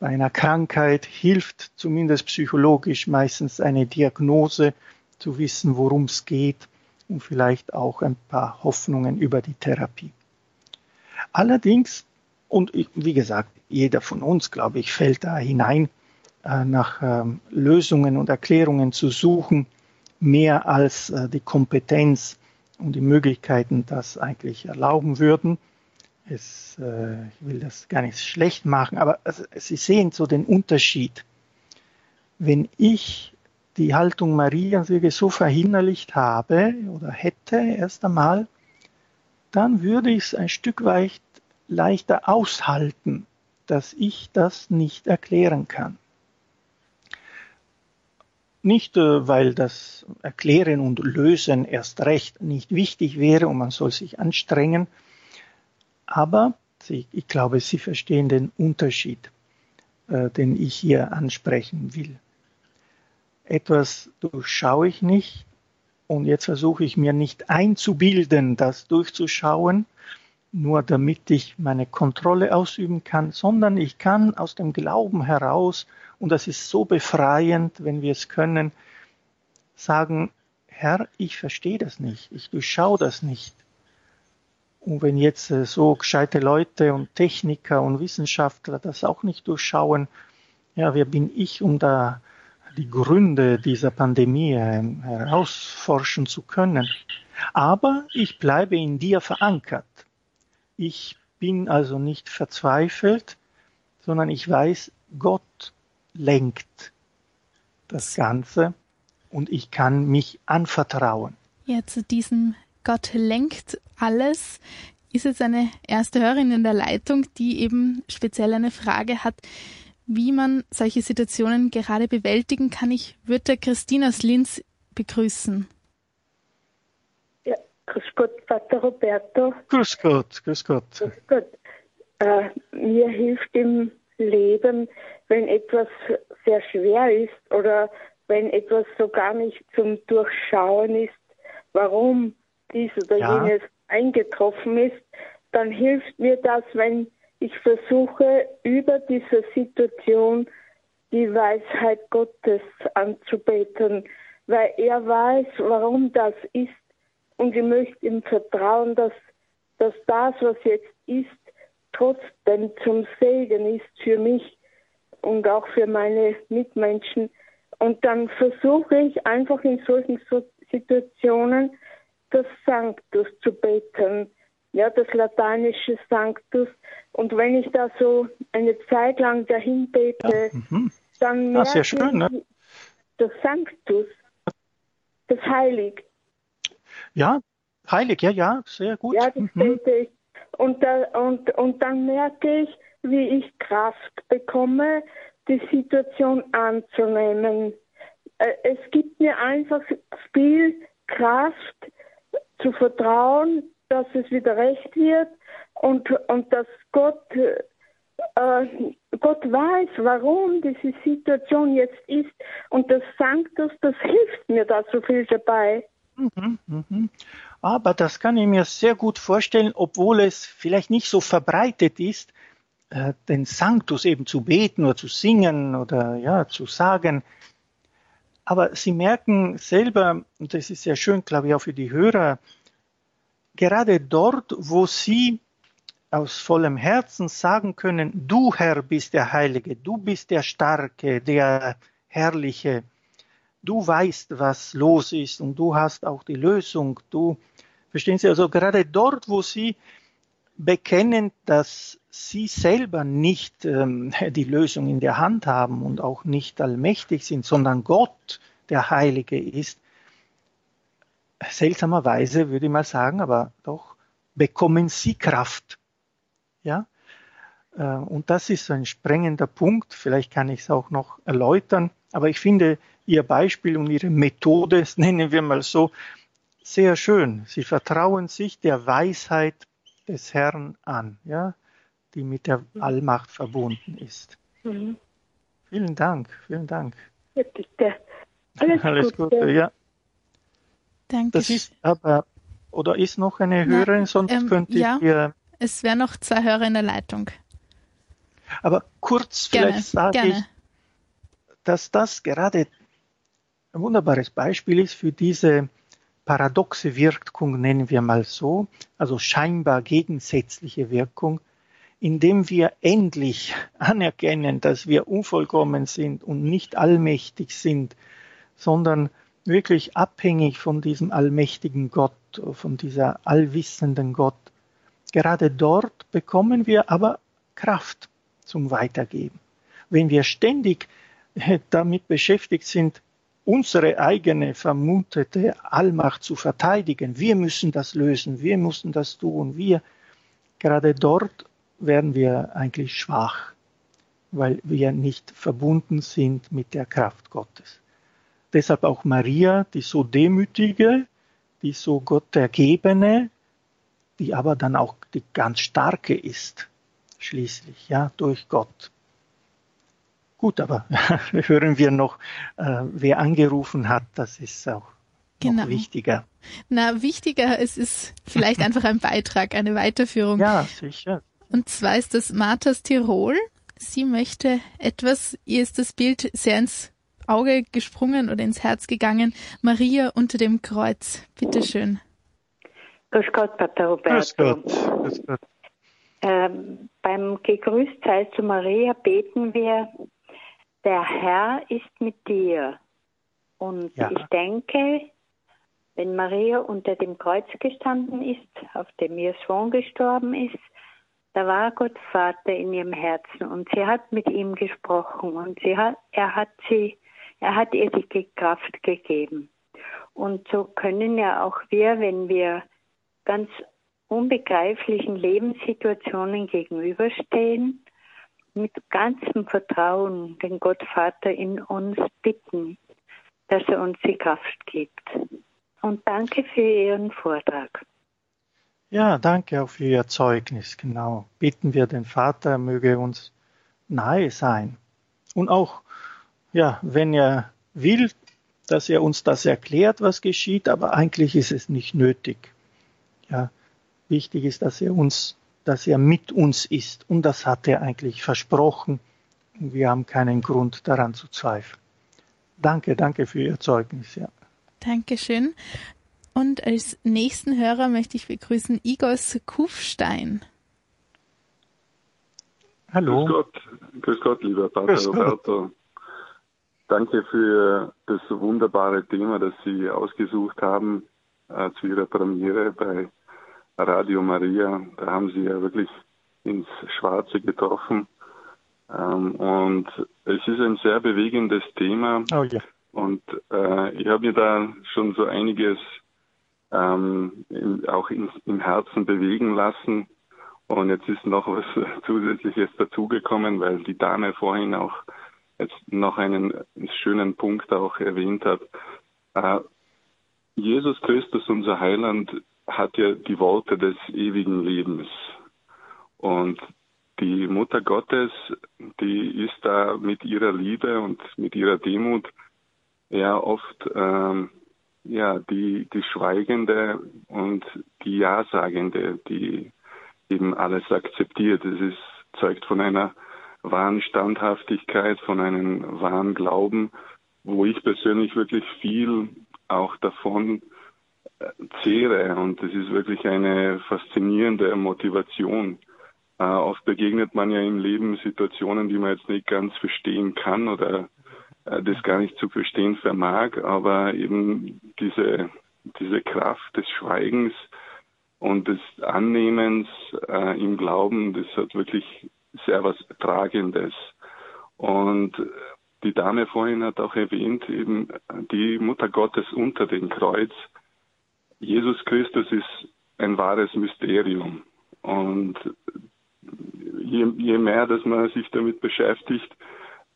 [SPEAKER 2] bei einer Krankheit hilft zumindest psychologisch meistens eine Diagnose, zu wissen, worum es geht und vielleicht auch ein paar Hoffnungen über die Therapie. Allerdings, und wie gesagt, jeder von uns, glaube ich, fällt da hinein, äh, nach ähm, Lösungen und Erklärungen zu suchen, mehr als äh, die Kompetenz und die Möglichkeiten das eigentlich erlauben würden. Es, äh, ich will das gar nicht schlecht machen, aber Sie sehen so den Unterschied. Wenn ich die Haltung Marias so verinnerlicht habe oder hätte erst einmal, dann würde ich es ein Stück weit leichter aushalten, dass ich das nicht erklären kann. Nicht, äh, weil das Erklären und Lösen erst recht nicht wichtig wäre und man soll sich anstrengen, aber ich glaube, Sie verstehen den Unterschied, äh, den ich hier ansprechen will. Etwas durchschaue ich nicht und jetzt versuche ich mir nicht einzubilden, das durchzuschauen, nur damit ich meine Kontrolle ausüben kann, sondern ich kann aus dem Glauben heraus, und das ist so befreiend, wenn wir es können, sagen, Herr, ich verstehe das nicht, ich durchschaue das nicht. Und wenn jetzt äh, so gescheite Leute und Techniker und Wissenschaftler das auch nicht durchschauen, ja, wer bin ich, um da die Gründe dieser Pandemie ähm, herausforschen zu können? Aber ich bleibe in dir verankert. Ich bin also nicht verzweifelt, sondern ich weiß, Gott lenkt das Ganze und ich kann mich anvertrauen.
[SPEAKER 1] Ja, zu diesem Gott lenkt alles ist jetzt eine erste Hörerin in der Leitung, die eben speziell eine Frage hat, wie man solche Situationen gerade bewältigen kann. Ich würde Christine aus Linz begrüßen.
[SPEAKER 3] Grüß Gott, Vater Roberto.
[SPEAKER 2] Grüß Gott, grüß Gott. Grüß Gott.
[SPEAKER 3] Äh, mir hilft im Leben, wenn etwas sehr schwer ist oder wenn etwas so gar nicht zum Durchschauen ist, warum dies oder ja. jenes eingetroffen ist, dann hilft mir das, wenn ich versuche, über diese Situation die Weisheit Gottes anzubeten, weil er weiß, warum das ist und ich möchte ihm vertrauen, dass, dass das, was jetzt ist, trotzdem zum Segen ist für mich und auch für meine Mitmenschen. Und dann versuche ich einfach in solchen Situationen das Sanctus zu beten, ja, das lateinische Sanctus. Und wenn ich da so eine Zeit lang dahin bete, ja, mhm. dann merke ah, schön, ne? ich das Sanctus, das Heilig.
[SPEAKER 2] Ja, heilig, ja, ja, sehr gut.
[SPEAKER 3] Ja, das mhm. bete ich. Und, da, und, und dann merke ich, wie ich Kraft bekomme, die Situation anzunehmen. Äh, es gibt mir einfach viel Kraft zu vertrauen, dass es wieder recht wird und, und dass Gott, äh, Gott weiß, warum diese Situation jetzt ist. Und das Sanctus, das hilft mir da so viel dabei. Mhm,
[SPEAKER 2] mhm. Aber das kann ich mir sehr gut vorstellen, obwohl es vielleicht nicht so verbreitet ist, äh, den Sanctus eben zu beten oder zu singen oder ja, zu sagen. Aber Sie merken selber, und das ist sehr schön, glaube ich, auch für die Hörer, gerade dort, wo Sie aus vollem Herzen sagen können, du Herr bist der Heilige, du bist der Starke, der Herrliche, du weißt, was los ist und du hast auch die Lösung. Du, verstehen Sie, also gerade dort, wo Sie bekennen, dass Sie selber nicht ähm, die Lösung in der Hand haben und auch nicht allmächtig sind, sondern Gott der Heilige ist, seltsamerweise würde ich mal sagen, aber doch bekommen Sie Kraft. Ja? Äh, und das ist ein sprengender Punkt. Vielleicht kann ich es auch noch erläutern. Aber ich finde, Ihr Beispiel und Ihre Methode, das nennen wir mal so, sehr schön. Sie vertrauen sich der Weisheit des Herrn an, ja, die mit der Allmacht verbunden ist. Mhm. Vielen Dank, vielen Dank.
[SPEAKER 3] Ja, bitte. Alles, Alles Gute. Gute, ja.
[SPEAKER 2] Danke. Das ist aber, oder ist noch eine Hörerin, sonst ähm, könnte ja, ich hier.
[SPEAKER 1] Es wäre noch zwei Hörer in der Leitung.
[SPEAKER 2] Aber kurz gerne, vielleicht sage gerne. ich, dass das gerade ein wunderbares Beispiel ist für diese paradoxe Wirkung, nennen wir mal so, also scheinbar gegensätzliche Wirkung, indem wir endlich anerkennen, dass wir unvollkommen sind und nicht allmächtig sind, sondern wirklich abhängig von diesem allmächtigen Gott, von dieser allwissenden Gott. Gerade dort bekommen wir aber Kraft zum Weitergeben. Wenn wir ständig damit beschäftigt sind, unsere eigene vermutete Allmacht zu verteidigen, wir müssen das lösen, wir müssen das tun, wir, gerade dort werden wir eigentlich schwach, weil wir nicht verbunden sind mit der Kraft Gottes. Deshalb auch Maria, die so demütige, die so Gott ergebene, die aber dann auch die ganz starke ist, schließlich, ja, durch Gott. Gut, aber hören wir noch, äh, wer angerufen hat, das ist auch genau. wichtiger.
[SPEAKER 1] Na, wichtiger, es ist vielleicht einfach ein Beitrag, eine Weiterführung.
[SPEAKER 2] Ja, sicher.
[SPEAKER 1] Und zwar ist das Marthas Tirol. Sie möchte etwas, ihr ist das Bild sehr ins Auge gesprungen oder ins Herz gegangen. Maria unter dem Kreuz. Bitte schön.
[SPEAKER 4] Grüß Gott, Pater Roberto. Grüß Gott. Grüß Gott. Ähm, beim Gegrüßtsein zu Maria beten wir, der Herr ist mit dir. Und ja. ich denke, wenn Maria unter dem Kreuz gestanden ist, auf dem ihr Sohn gestorben ist, da war Gott Vater in ihrem Herzen und sie hat mit ihm gesprochen und sie hat, er hat sie, er hat ihr die Kraft gegeben. Und so können ja auch wir, wenn wir ganz unbegreiflichen Lebenssituationen gegenüberstehen, mit ganzem Vertrauen den Gottvater in uns bitten, dass er uns die Kraft gibt. Und danke für Ihren Vortrag.
[SPEAKER 2] Ja, danke auch für Ihr Zeugnis. Genau. Bitten wir den Vater, er möge uns nahe sein. Und auch, ja, wenn er will, dass er uns das erklärt, was geschieht, aber eigentlich ist es nicht nötig. Ja, wichtig ist, dass er uns dass er mit uns ist. Und das hat er eigentlich versprochen. Und wir haben keinen Grund daran zu zweifeln. Danke, danke für Ihr Zeugnis. Ja.
[SPEAKER 1] Dankeschön. Und als nächsten Hörer möchte ich begrüßen Igos Kufstein.
[SPEAKER 5] Hallo. Grüß Gott, Grüß Gott lieber Pater Grüß Roberto. Gott. Danke für das wunderbare Thema, das Sie ausgesucht haben äh, zu Ihrer Premiere bei Radio Maria, da haben sie ja wirklich ins Schwarze getroffen. Ähm, und es ist ein sehr bewegendes Thema. Oh, ja. Und äh, ich habe mir da schon so einiges ähm, in, auch in, im Herzen bewegen lassen. Und jetzt ist noch was Zusätzliches dazugekommen, weil die Dame vorhin auch jetzt noch einen schönen Punkt auch erwähnt hat. Äh, Jesus Christus, unser Heiland, hat ja die Worte des ewigen Lebens. Und die Mutter Gottes, die ist da mit ihrer Liebe und mit ihrer Demut ja oft ähm, ja die die Schweigende und die Ja-Sagende, die eben alles akzeptiert. Es ist zeugt von einer wahren Standhaftigkeit, von einem wahren Glauben, wo ich persönlich wirklich viel auch davon zehre und es ist wirklich eine faszinierende Motivation. Äh, oft begegnet man ja im Leben Situationen, die man jetzt nicht ganz verstehen kann oder äh, das gar nicht zu verstehen vermag, aber eben diese, diese Kraft des Schweigens und des Annehmens äh, im Glauben, das hat wirklich sehr was Tragendes. Und die Dame vorhin hat auch erwähnt, eben die Mutter Gottes unter dem Kreuz, Jesus Christus ist ein wahres Mysterium. Und je, je mehr, dass man sich damit beschäftigt,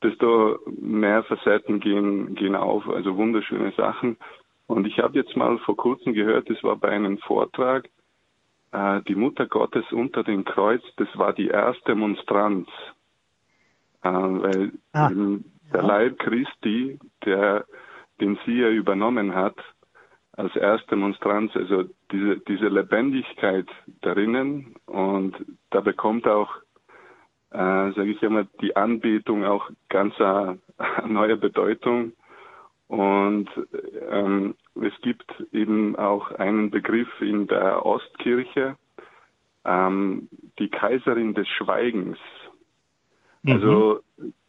[SPEAKER 5] desto mehr Facetten gehen, gehen auf, also wunderschöne Sachen. Und ich habe jetzt mal vor kurzem gehört, das war bei einem Vortrag, äh, die Mutter Gottes unter dem Kreuz, das war die erste Monstranz. Äh, weil ah, der Leib Christi, der, den sie ja übernommen hat, als erste Monstranz, also diese, diese Lebendigkeit darinnen und da bekommt auch, äh, sage ich immer, die Anbetung auch ganz eine, neue Bedeutung. Und ähm, es gibt eben auch einen Begriff in der Ostkirche, ähm, die Kaiserin des Schweigens. Mhm. Also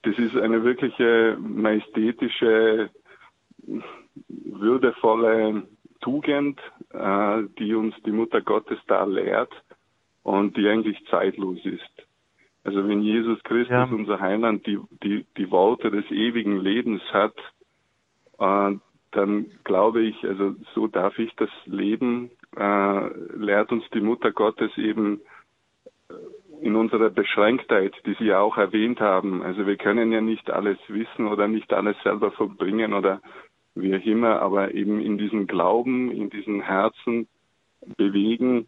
[SPEAKER 5] das ist eine wirkliche majestätische würdevolle Tugend, äh, die uns die Mutter Gottes da lehrt und die eigentlich zeitlos ist. Also wenn Jesus Christus, ja. unser Heiland, die, die, die Worte des ewigen Lebens hat, äh, dann glaube ich, also so darf ich das Leben, äh, lehrt uns die Mutter Gottes eben äh, in unserer Beschränktheit, die Sie ja auch erwähnt haben. Also wir können ja nicht alles wissen oder nicht alles selber verbringen oder wie auch immer, aber eben in diesem Glauben, in diesen Herzen bewegen,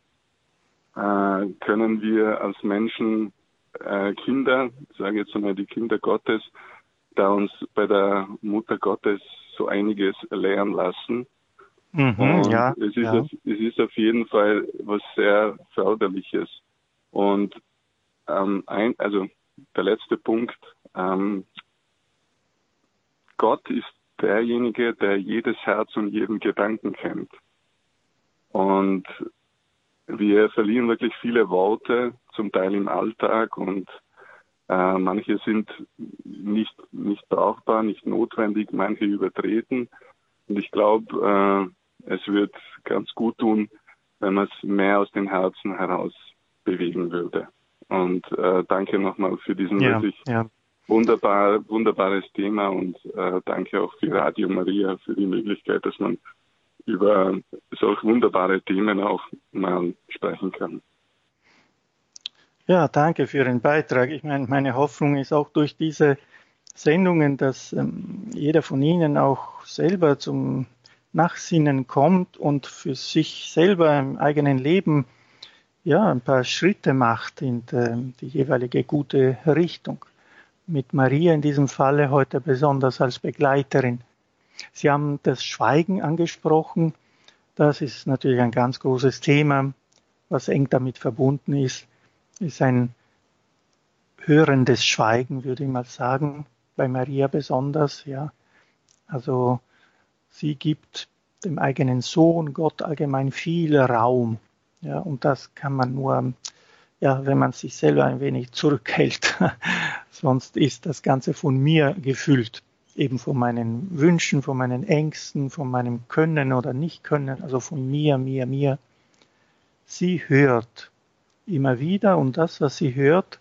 [SPEAKER 5] äh, können wir als Menschen äh, Kinder, ich sage jetzt einmal die Kinder Gottes, da uns bei der Mutter Gottes so einiges lernen lassen. Mhm, ja, es, ist ja. Auf, es ist auf jeden Fall was sehr Förderliches. Und ähm, ein, also der letzte Punkt, ähm, Gott ist derjenige, der jedes Herz und jeden Gedanken kennt. Und wir verlieren wirklich viele Worte, zum Teil im Alltag und äh, manche sind nicht, nicht brauchbar, nicht notwendig, manche übertreten. Und ich glaube, äh, es wird ganz gut tun, wenn man es mehr aus dem Herzen heraus bewegen würde. Und äh, danke nochmal für diesen ja, wirklich ja. Wunderbar, wunderbares Thema und äh, danke auch für Radio Maria für die Möglichkeit, dass man über solch wunderbare Themen auch mal sprechen kann.
[SPEAKER 2] Ja, danke für Ihren Beitrag. Ich meine, meine Hoffnung ist auch durch diese Sendungen, dass ähm, jeder von Ihnen auch selber zum Nachsinnen kommt und für sich selber im eigenen Leben ja ein paar Schritte macht in die, die jeweilige gute Richtung. Mit Maria in diesem Falle heute besonders als Begleiterin. Sie haben das Schweigen angesprochen. Das ist natürlich ein ganz großes Thema, was eng damit verbunden ist. Ist ein hörendes Schweigen, würde ich mal sagen, bei Maria besonders, ja. Also sie gibt dem eigenen Sohn Gott allgemein viel Raum. Ja, und das kann man nur, ja, wenn man sich selber ein wenig zurückhält. Sonst ist das Ganze von mir gefüllt eben von meinen Wünschen, von meinen Ängsten, von meinem Können oder Nicht-Können, also von mir, mir, mir. Sie hört immer wieder und das, was sie hört,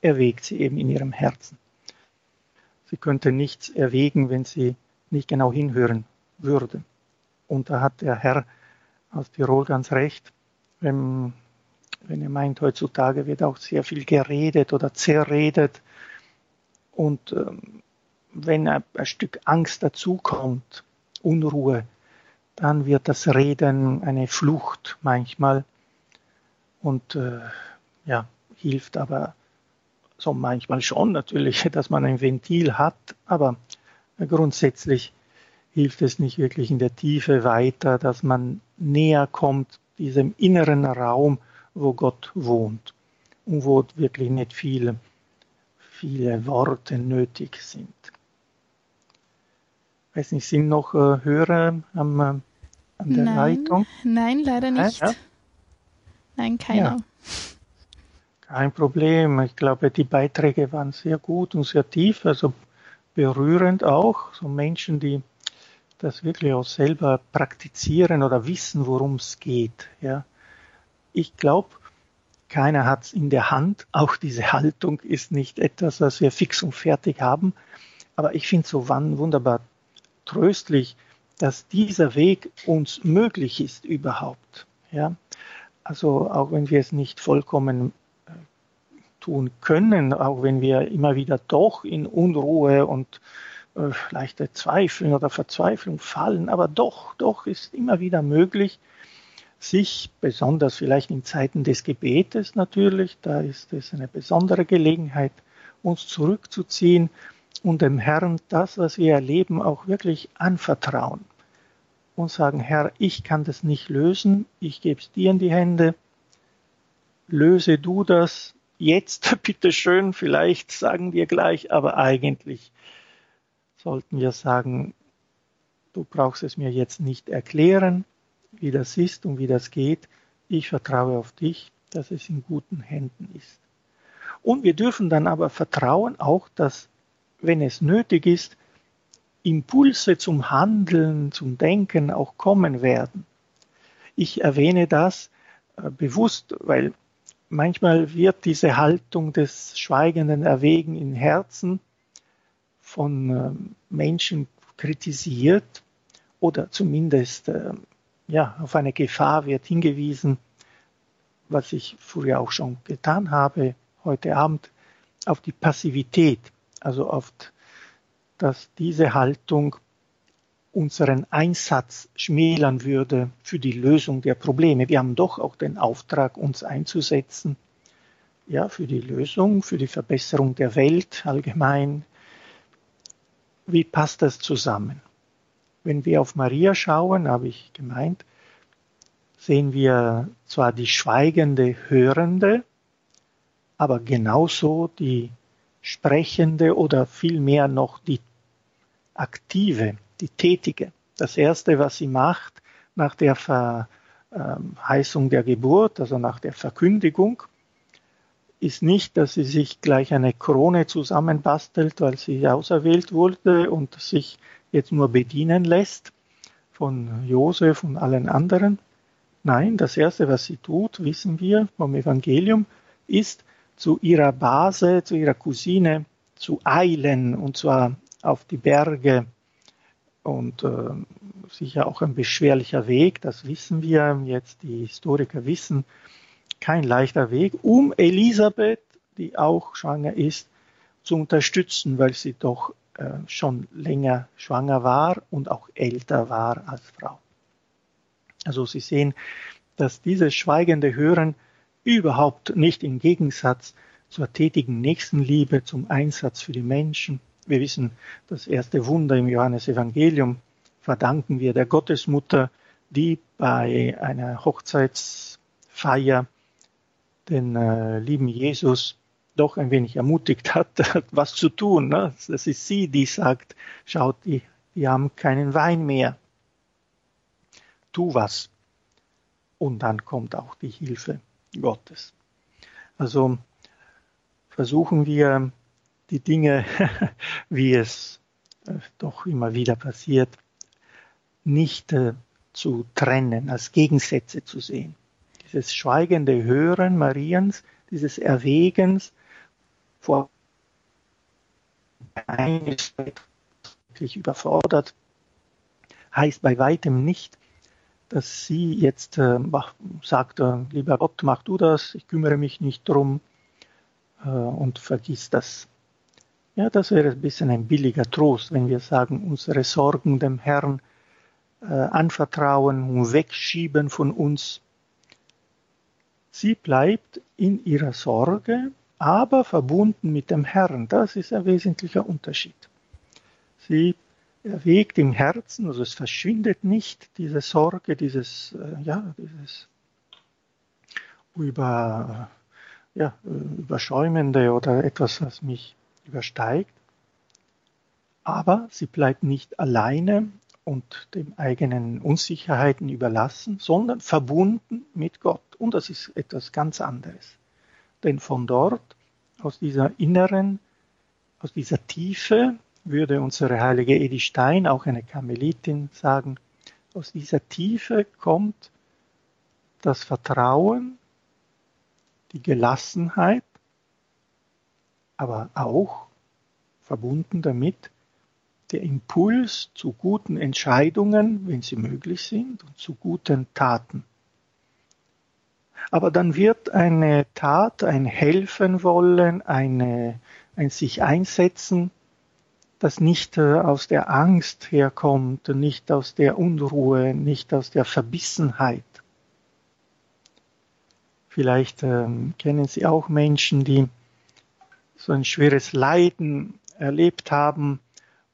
[SPEAKER 2] erwägt sie eben in ihrem Herzen. Sie könnte nichts erwägen, wenn sie nicht genau hinhören würde. Und da hat der Herr aus Tirol ganz recht, wenn, wenn er meint, heutzutage wird auch sehr viel geredet oder zerredet und ähm, wenn ein, ein Stück Angst dazukommt, Unruhe, dann wird das Reden eine Flucht manchmal und äh, ja, hilft aber so manchmal schon natürlich, dass man ein Ventil hat, aber grundsätzlich hilft es nicht wirklich in der Tiefe weiter, dass man näher kommt diesem inneren Raum, wo Gott wohnt und wo wirklich nicht viel viele Worte nötig sind. Ich weiß nicht, sind noch äh, Hörer am, an der
[SPEAKER 1] nein,
[SPEAKER 2] Leitung?
[SPEAKER 1] Nein, leider nicht. Ja? Nein, keiner. Ja.
[SPEAKER 2] Kein Problem. Ich glaube, die Beiträge waren sehr gut und sehr tief, also berührend auch. So Menschen, die das wirklich auch selber praktizieren oder wissen, worum es geht. Ja. Ich glaube, keiner hat es in der Hand. Auch diese Haltung ist nicht etwas, was wir fix und fertig haben. Aber ich finde so wunderbar tröstlich, dass dieser Weg uns möglich ist überhaupt. Ja? Also auch wenn wir es nicht vollkommen äh, tun können, auch wenn wir immer wieder doch in Unruhe und äh, leichte Zweifel oder Verzweiflung fallen, aber doch, doch ist immer wieder möglich, sich, besonders vielleicht in Zeiten des Gebetes natürlich, da ist es eine besondere Gelegenheit, uns zurückzuziehen und dem Herrn das, was wir erleben, auch wirklich anvertrauen und sagen, Herr, ich kann das nicht lösen, ich gebe es dir in die Hände, löse du das jetzt, bitteschön, vielleicht sagen wir gleich, aber eigentlich sollten wir sagen, du brauchst es mir jetzt nicht erklären, wie das ist und wie das geht. Ich vertraue auf dich, dass es in guten Händen ist. Und wir dürfen dann aber vertrauen auch, dass, wenn es nötig ist, Impulse zum Handeln, zum Denken auch kommen werden. Ich erwähne das äh, bewusst, weil manchmal wird diese Haltung des schweigenden Erwägen in Herzen von äh, Menschen kritisiert oder zumindest äh, ja, auf eine Gefahr wird hingewiesen, was ich früher auch schon getan habe, heute Abend, auf die Passivität, also auf, dass diese Haltung unseren Einsatz schmälern würde für die Lösung der Probleme. Wir haben doch auch den Auftrag, uns einzusetzen, ja, für die Lösung, für die Verbesserung der Welt allgemein. Wie passt das zusammen? Wenn wir auf Maria schauen, habe ich gemeint, sehen wir zwar die schweigende Hörende, aber genauso die sprechende oder vielmehr noch die aktive, die tätige. Das Erste, was sie macht nach der Verheißung der Geburt, also nach der Verkündigung, ist nicht, dass sie sich gleich eine Krone zusammenbastelt, weil sie auserwählt wurde und sich jetzt nur bedienen lässt von Josef und allen anderen. Nein, das Erste, was sie tut, wissen wir vom Evangelium, ist zu ihrer Base, zu ihrer Cousine zu eilen und zwar auf die Berge und äh, sicher auch ein beschwerlicher Weg, das wissen wir jetzt, die Historiker wissen, kein leichter Weg, um Elisabeth, die auch schwanger ist, zu unterstützen, weil sie doch schon länger schwanger war und auch älter war als Frau. Also Sie sehen, dass dieses schweigende Hören überhaupt nicht im Gegensatz zur tätigen Nächstenliebe, zum Einsatz für die Menschen. Wir wissen, das erste Wunder im Johannesevangelium verdanken wir der Gottesmutter, die bei einer Hochzeitsfeier den äh, lieben Jesus doch ein wenig ermutigt hat, was zu tun. Ne? Das ist sie, die sagt, schaut, die, die haben keinen Wein mehr. Tu was. Und dann kommt auch die Hilfe Gottes. Also versuchen wir die Dinge, wie es äh, doch immer wieder passiert, nicht äh, zu trennen, als Gegensätze zu sehen. Dieses schweigende Hören Mariens, dieses Erwägens vor eines wirklich überfordert, heißt bei weitem nicht, dass sie jetzt äh, sagt, äh, lieber Gott, mach du das, ich kümmere mich nicht drum äh, und vergiss das. Ja, das wäre ein bisschen ein billiger Trost, wenn wir sagen, unsere Sorgen dem Herrn äh, anvertrauen und wegschieben von uns. Sie bleibt in ihrer Sorge, aber verbunden mit dem Herrn. Das ist ein wesentlicher Unterschied. Sie erwägt im Herzen, also es verschwindet nicht diese Sorge, dieses, äh, ja, dieses über, ja, überschäumende oder etwas, was mich übersteigt. Aber sie bleibt nicht alleine und dem eigenen Unsicherheiten überlassen, sondern verbunden mit Gott. Und das ist etwas ganz anderes. Denn von dort, aus dieser inneren, aus dieser Tiefe, würde unsere heilige Edi Stein, auch eine Karmelitin, sagen, aus dieser Tiefe kommt das Vertrauen, die Gelassenheit, aber auch verbunden damit der Impuls zu guten Entscheidungen, wenn sie möglich sind, und zu guten Taten. Aber dann wird eine Tat, ein Helfen wollen, eine, ein sich einsetzen, das nicht äh, aus der Angst herkommt, nicht aus der Unruhe, nicht aus der Verbissenheit. Vielleicht ähm, kennen Sie auch Menschen, die so ein schweres Leiden erlebt haben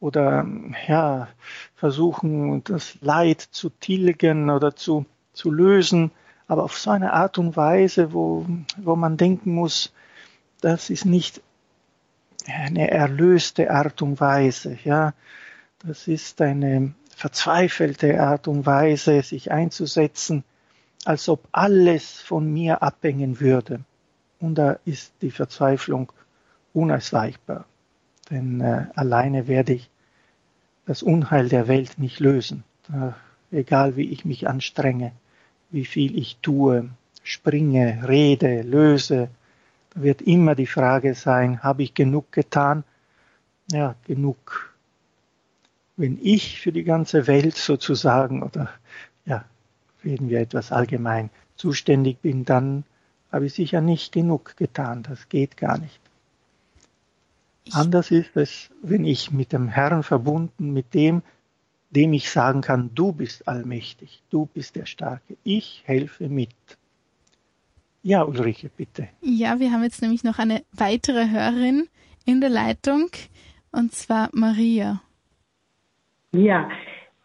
[SPEAKER 2] oder ja, versuchen, das Leid zu tilgen oder zu, zu lösen aber auf so eine Art und Weise, wo, wo man denken muss, das ist nicht eine erlöste Art und Weise, ja. Das ist eine verzweifelte Art und Weise, sich einzusetzen, als ob alles von mir abhängen würde. Und da ist die Verzweiflung unausweichbar. Denn äh, alleine werde ich das Unheil der Welt nicht lösen, egal wie ich mich anstrenge, wie viel ich tue, springe, rede, löse, da wird immer die Frage sein, habe ich genug getan? Ja, genug. Wenn ich für die ganze Welt sozusagen oder ja, reden wir etwas allgemein zuständig bin, dann habe ich sicher nicht genug getan. Das geht gar nicht. Anders ist es, wenn ich mit dem Herrn verbunden, mit dem, dem ich sagen kann, du bist allmächtig, du bist der Starke, ich helfe mit. Ja, Ulrike, bitte.
[SPEAKER 1] Ja, wir haben jetzt nämlich noch eine weitere Hörerin in der Leitung, und zwar Maria.
[SPEAKER 6] Ja,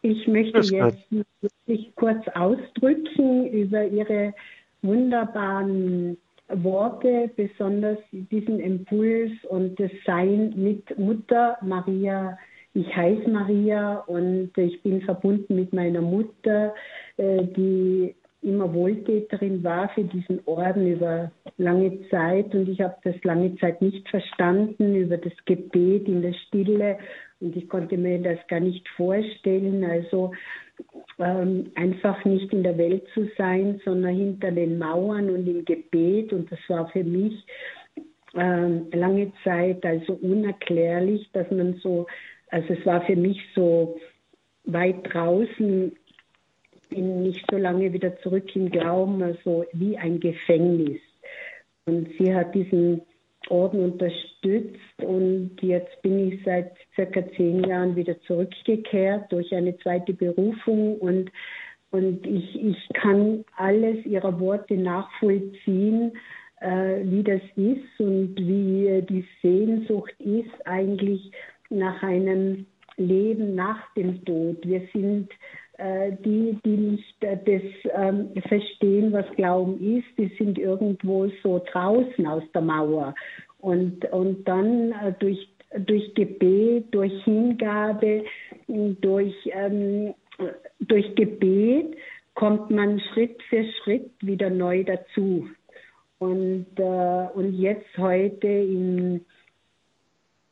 [SPEAKER 6] ich möchte jetzt mich kurz ausdrücken über Ihre wunderbaren Worte, besonders diesen Impuls und das Sein mit Mutter Maria. Ich heiße Maria und ich bin verbunden mit meiner Mutter, äh, die immer Wohltäterin war für diesen Orden über lange Zeit und ich habe das lange Zeit nicht verstanden über das Gebet in der Stille und ich konnte mir das gar nicht vorstellen. Also ähm, einfach nicht in der Welt zu sein, sondern hinter den Mauern und im Gebet. Und das war für mich ähm, lange Zeit also unerklärlich, dass man so, also es war für mich so weit draußen, bin nicht so lange wieder zurück im Glauben, also wie ein Gefängnis. Und sie hat diesen Orden unterstützt und jetzt bin ich seit circa zehn Jahren wieder zurückgekehrt durch eine zweite Berufung und und ich, ich kann alles ihrer Worte nachvollziehen, äh, wie das ist und wie die Sehnsucht ist eigentlich nach einem Leben nach dem Tod. Wir sind äh, die, die nicht das ähm, verstehen, was Glauben ist, die sind irgendwo so draußen aus der Mauer. Und, und dann äh, durch, durch Gebet, durch Hingabe, durch, ähm, durch Gebet kommt man Schritt für Schritt wieder neu dazu. Und, äh, und jetzt heute in,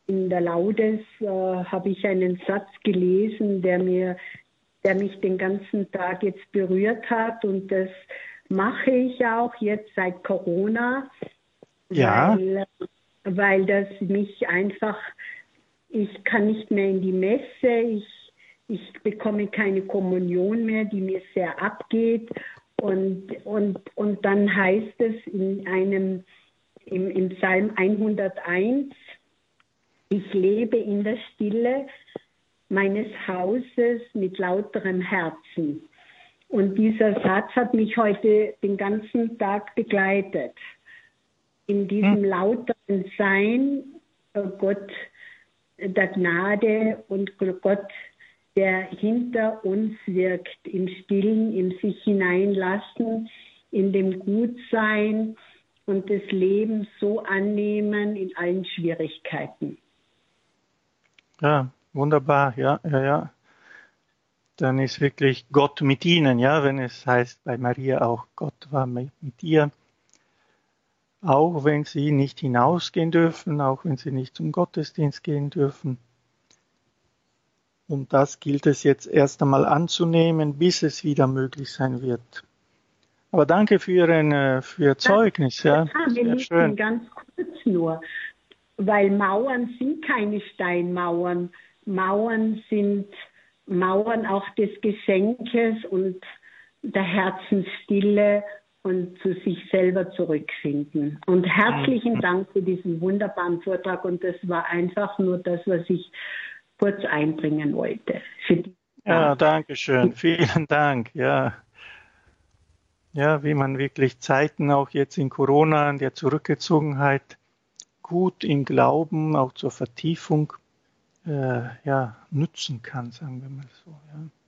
[SPEAKER 6] in der Laudes äh, habe ich einen Satz gelesen, der mir der mich den ganzen Tag jetzt berührt hat. Und das mache ich auch jetzt seit Corona,
[SPEAKER 2] ja.
[SPEAKER 6] weil, weil das mich einfach, ich kann nicht mehr in die Messe, ich, ich bekomme keine Kommunion mehr, die mir sehr abgeht. Und, und, und dann heißt es in einem, im, im Psalm 101, ich lebe in der Stille, meines Hauses mit lauterem Herzen. Und dieser Satz hat mich heute den ganzen Tag begleitet. In diesem hm. lauteren Sein, äh, Gott der Gnade und Gott, der hinter uns wirkt, im Stillen, im sich hineinlassen, in dem Gutsein und das Leben so annehmen in allen Schwierigkeiten.
[SPEAKER 2] Ja, Wunderbar, ja, ja, ja. Dann ist wirklich Gott mit ihnen, ja, wenn es heißt bei Maria auch, Gott war mit ihr. Auch wenn sie nicht hinausgehen dürfen, auch wenn sie nicht zum Gottesdienst gehen dürfen. Und das gilt es jetzt erst einmal anzunehmen, bis es wieder möglich sein wird. Aber danke für, Ihren, äh, für Ihr Zeugnis. Ja,
[SPEAKER 6] Sehr schön. Ganz kurz nur, weil Mauern sind keine Steinmauern. Mauern sind Mauern auch des Geschenkes und der Herzensstille und zu sich selber zurückfinden. Und herzlichen mhm. Dank für diesen wunderbaren Vortrag. Und das war einfach nur das, was ich kurz einbringen wollte.
[SPEAKER 2] ja, danke schön. Vielen Dank. Ja. Ja, wie man wirklich Zeiten auch jetzt in Corona, in der Zurückgezogenheit, gut im Glauben, auch zur Vertiefung äh, ja, nutzen kann, sagen wir mal so. Ja.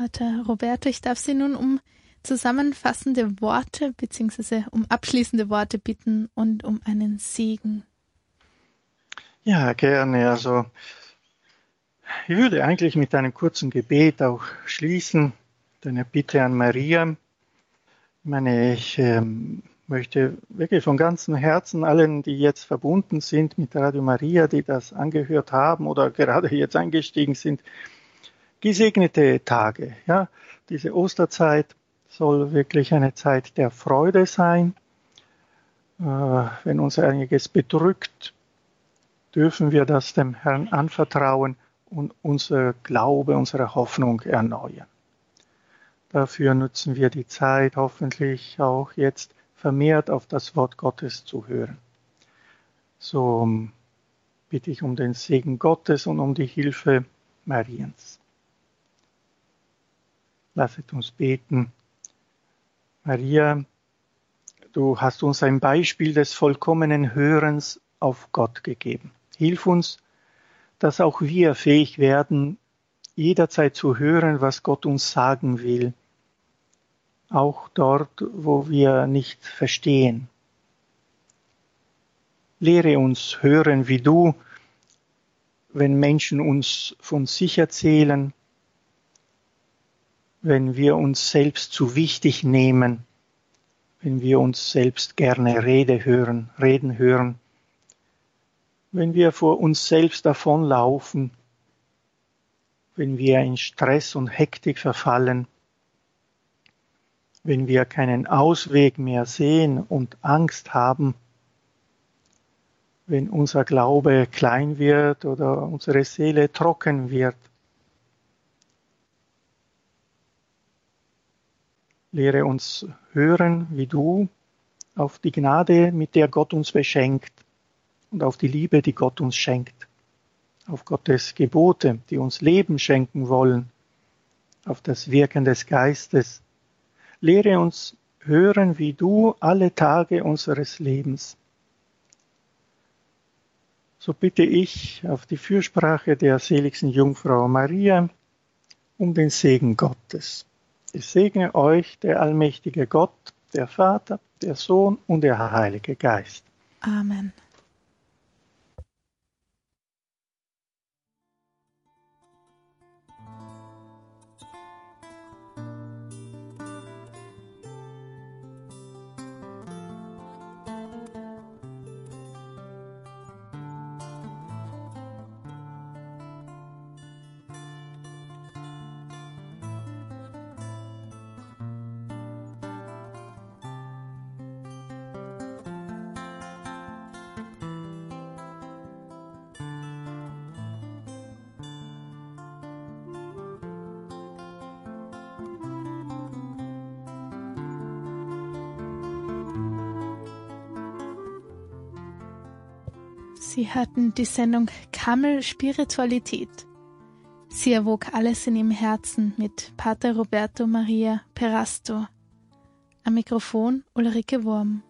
[SPEAKER 7] Pater Roberto, ich darf Sie nun um zusammenfassende Worte bzw. um abschließende Worte bitten und um einen Segen.
[SPEAKER 2] Ja, gerne. Also ich würde eigentlich mit einem kurzen Gebet auch schließen, eine Bitte an Maria. Ich meine, ich ähm, möchte wirklich von ganzem Herzen allen, die jetzt verbunden sind mit Radio Maria, die das angehört haben oder gerade jetzt eingestiegen sind, gesegnete Tage. Ja, diese Osterzeit soll wirklich eine Zeit der Freude sein. Äh, wenn uns einiges bedrückt, dürfen wir das dem Herrn anvertrauen und unser Glaube, unsere Hoffnung erneuern. Dafür nutzen wir die Zeit hoffentlich auch jetzt vermehrt auf das Wort Gottes zu hören. So bitte ich um den Segen Gottes und um die Hilfe Mariens. Lasset uns beten. Maria, du hast uns ein Beispiel des vollkommenen Hörens auf Gott gegeben. Hilf uns, dass auch wir fähig werden, jederzeit zu hören, was Gott uns sagen will, auch dort, wo wir nicht verstehen. Lehre uns hören wie du, wenn Menschen uns von sich erzählen, wenn wir uns selbst zu wichtig nehmen, wenn wir uns selbst gerne Rede hören, reden hören, wenn wir vor uns selbst davonlaufen, wenn wir in Stress und Hektik verfallen, wenn wir keinen Ausweg mehr sehen und Angst haben, wenn unser Glaube klein wird oder unsere Seele trocken wird. Lehre uns hören, wie du, auf die Gnade, mit der Gott uns beschenkt und auf die Liebe, die Gott uns schenkt, auf Gottes Gebote, die uns Leben schenken wollen, auf das Wirken des Geistes. Lehre uns hören, wie du alle Tage unseres Lebens. So bitte ich auf die Fürsprache der seligsten Jungfrau Maria um den Segen Gottes. Ich segne euch der allmächtige Gott, der Vater, der Sohn und der Heilige Geist.
[SPEAKER 7] Amen. Hörten die Sendung Kammel Spiritualität. Sie erwog alles in ihrem Herzen mit Pater Roberto Maria Perasto. Am Mikrofon Ulrike Wurm.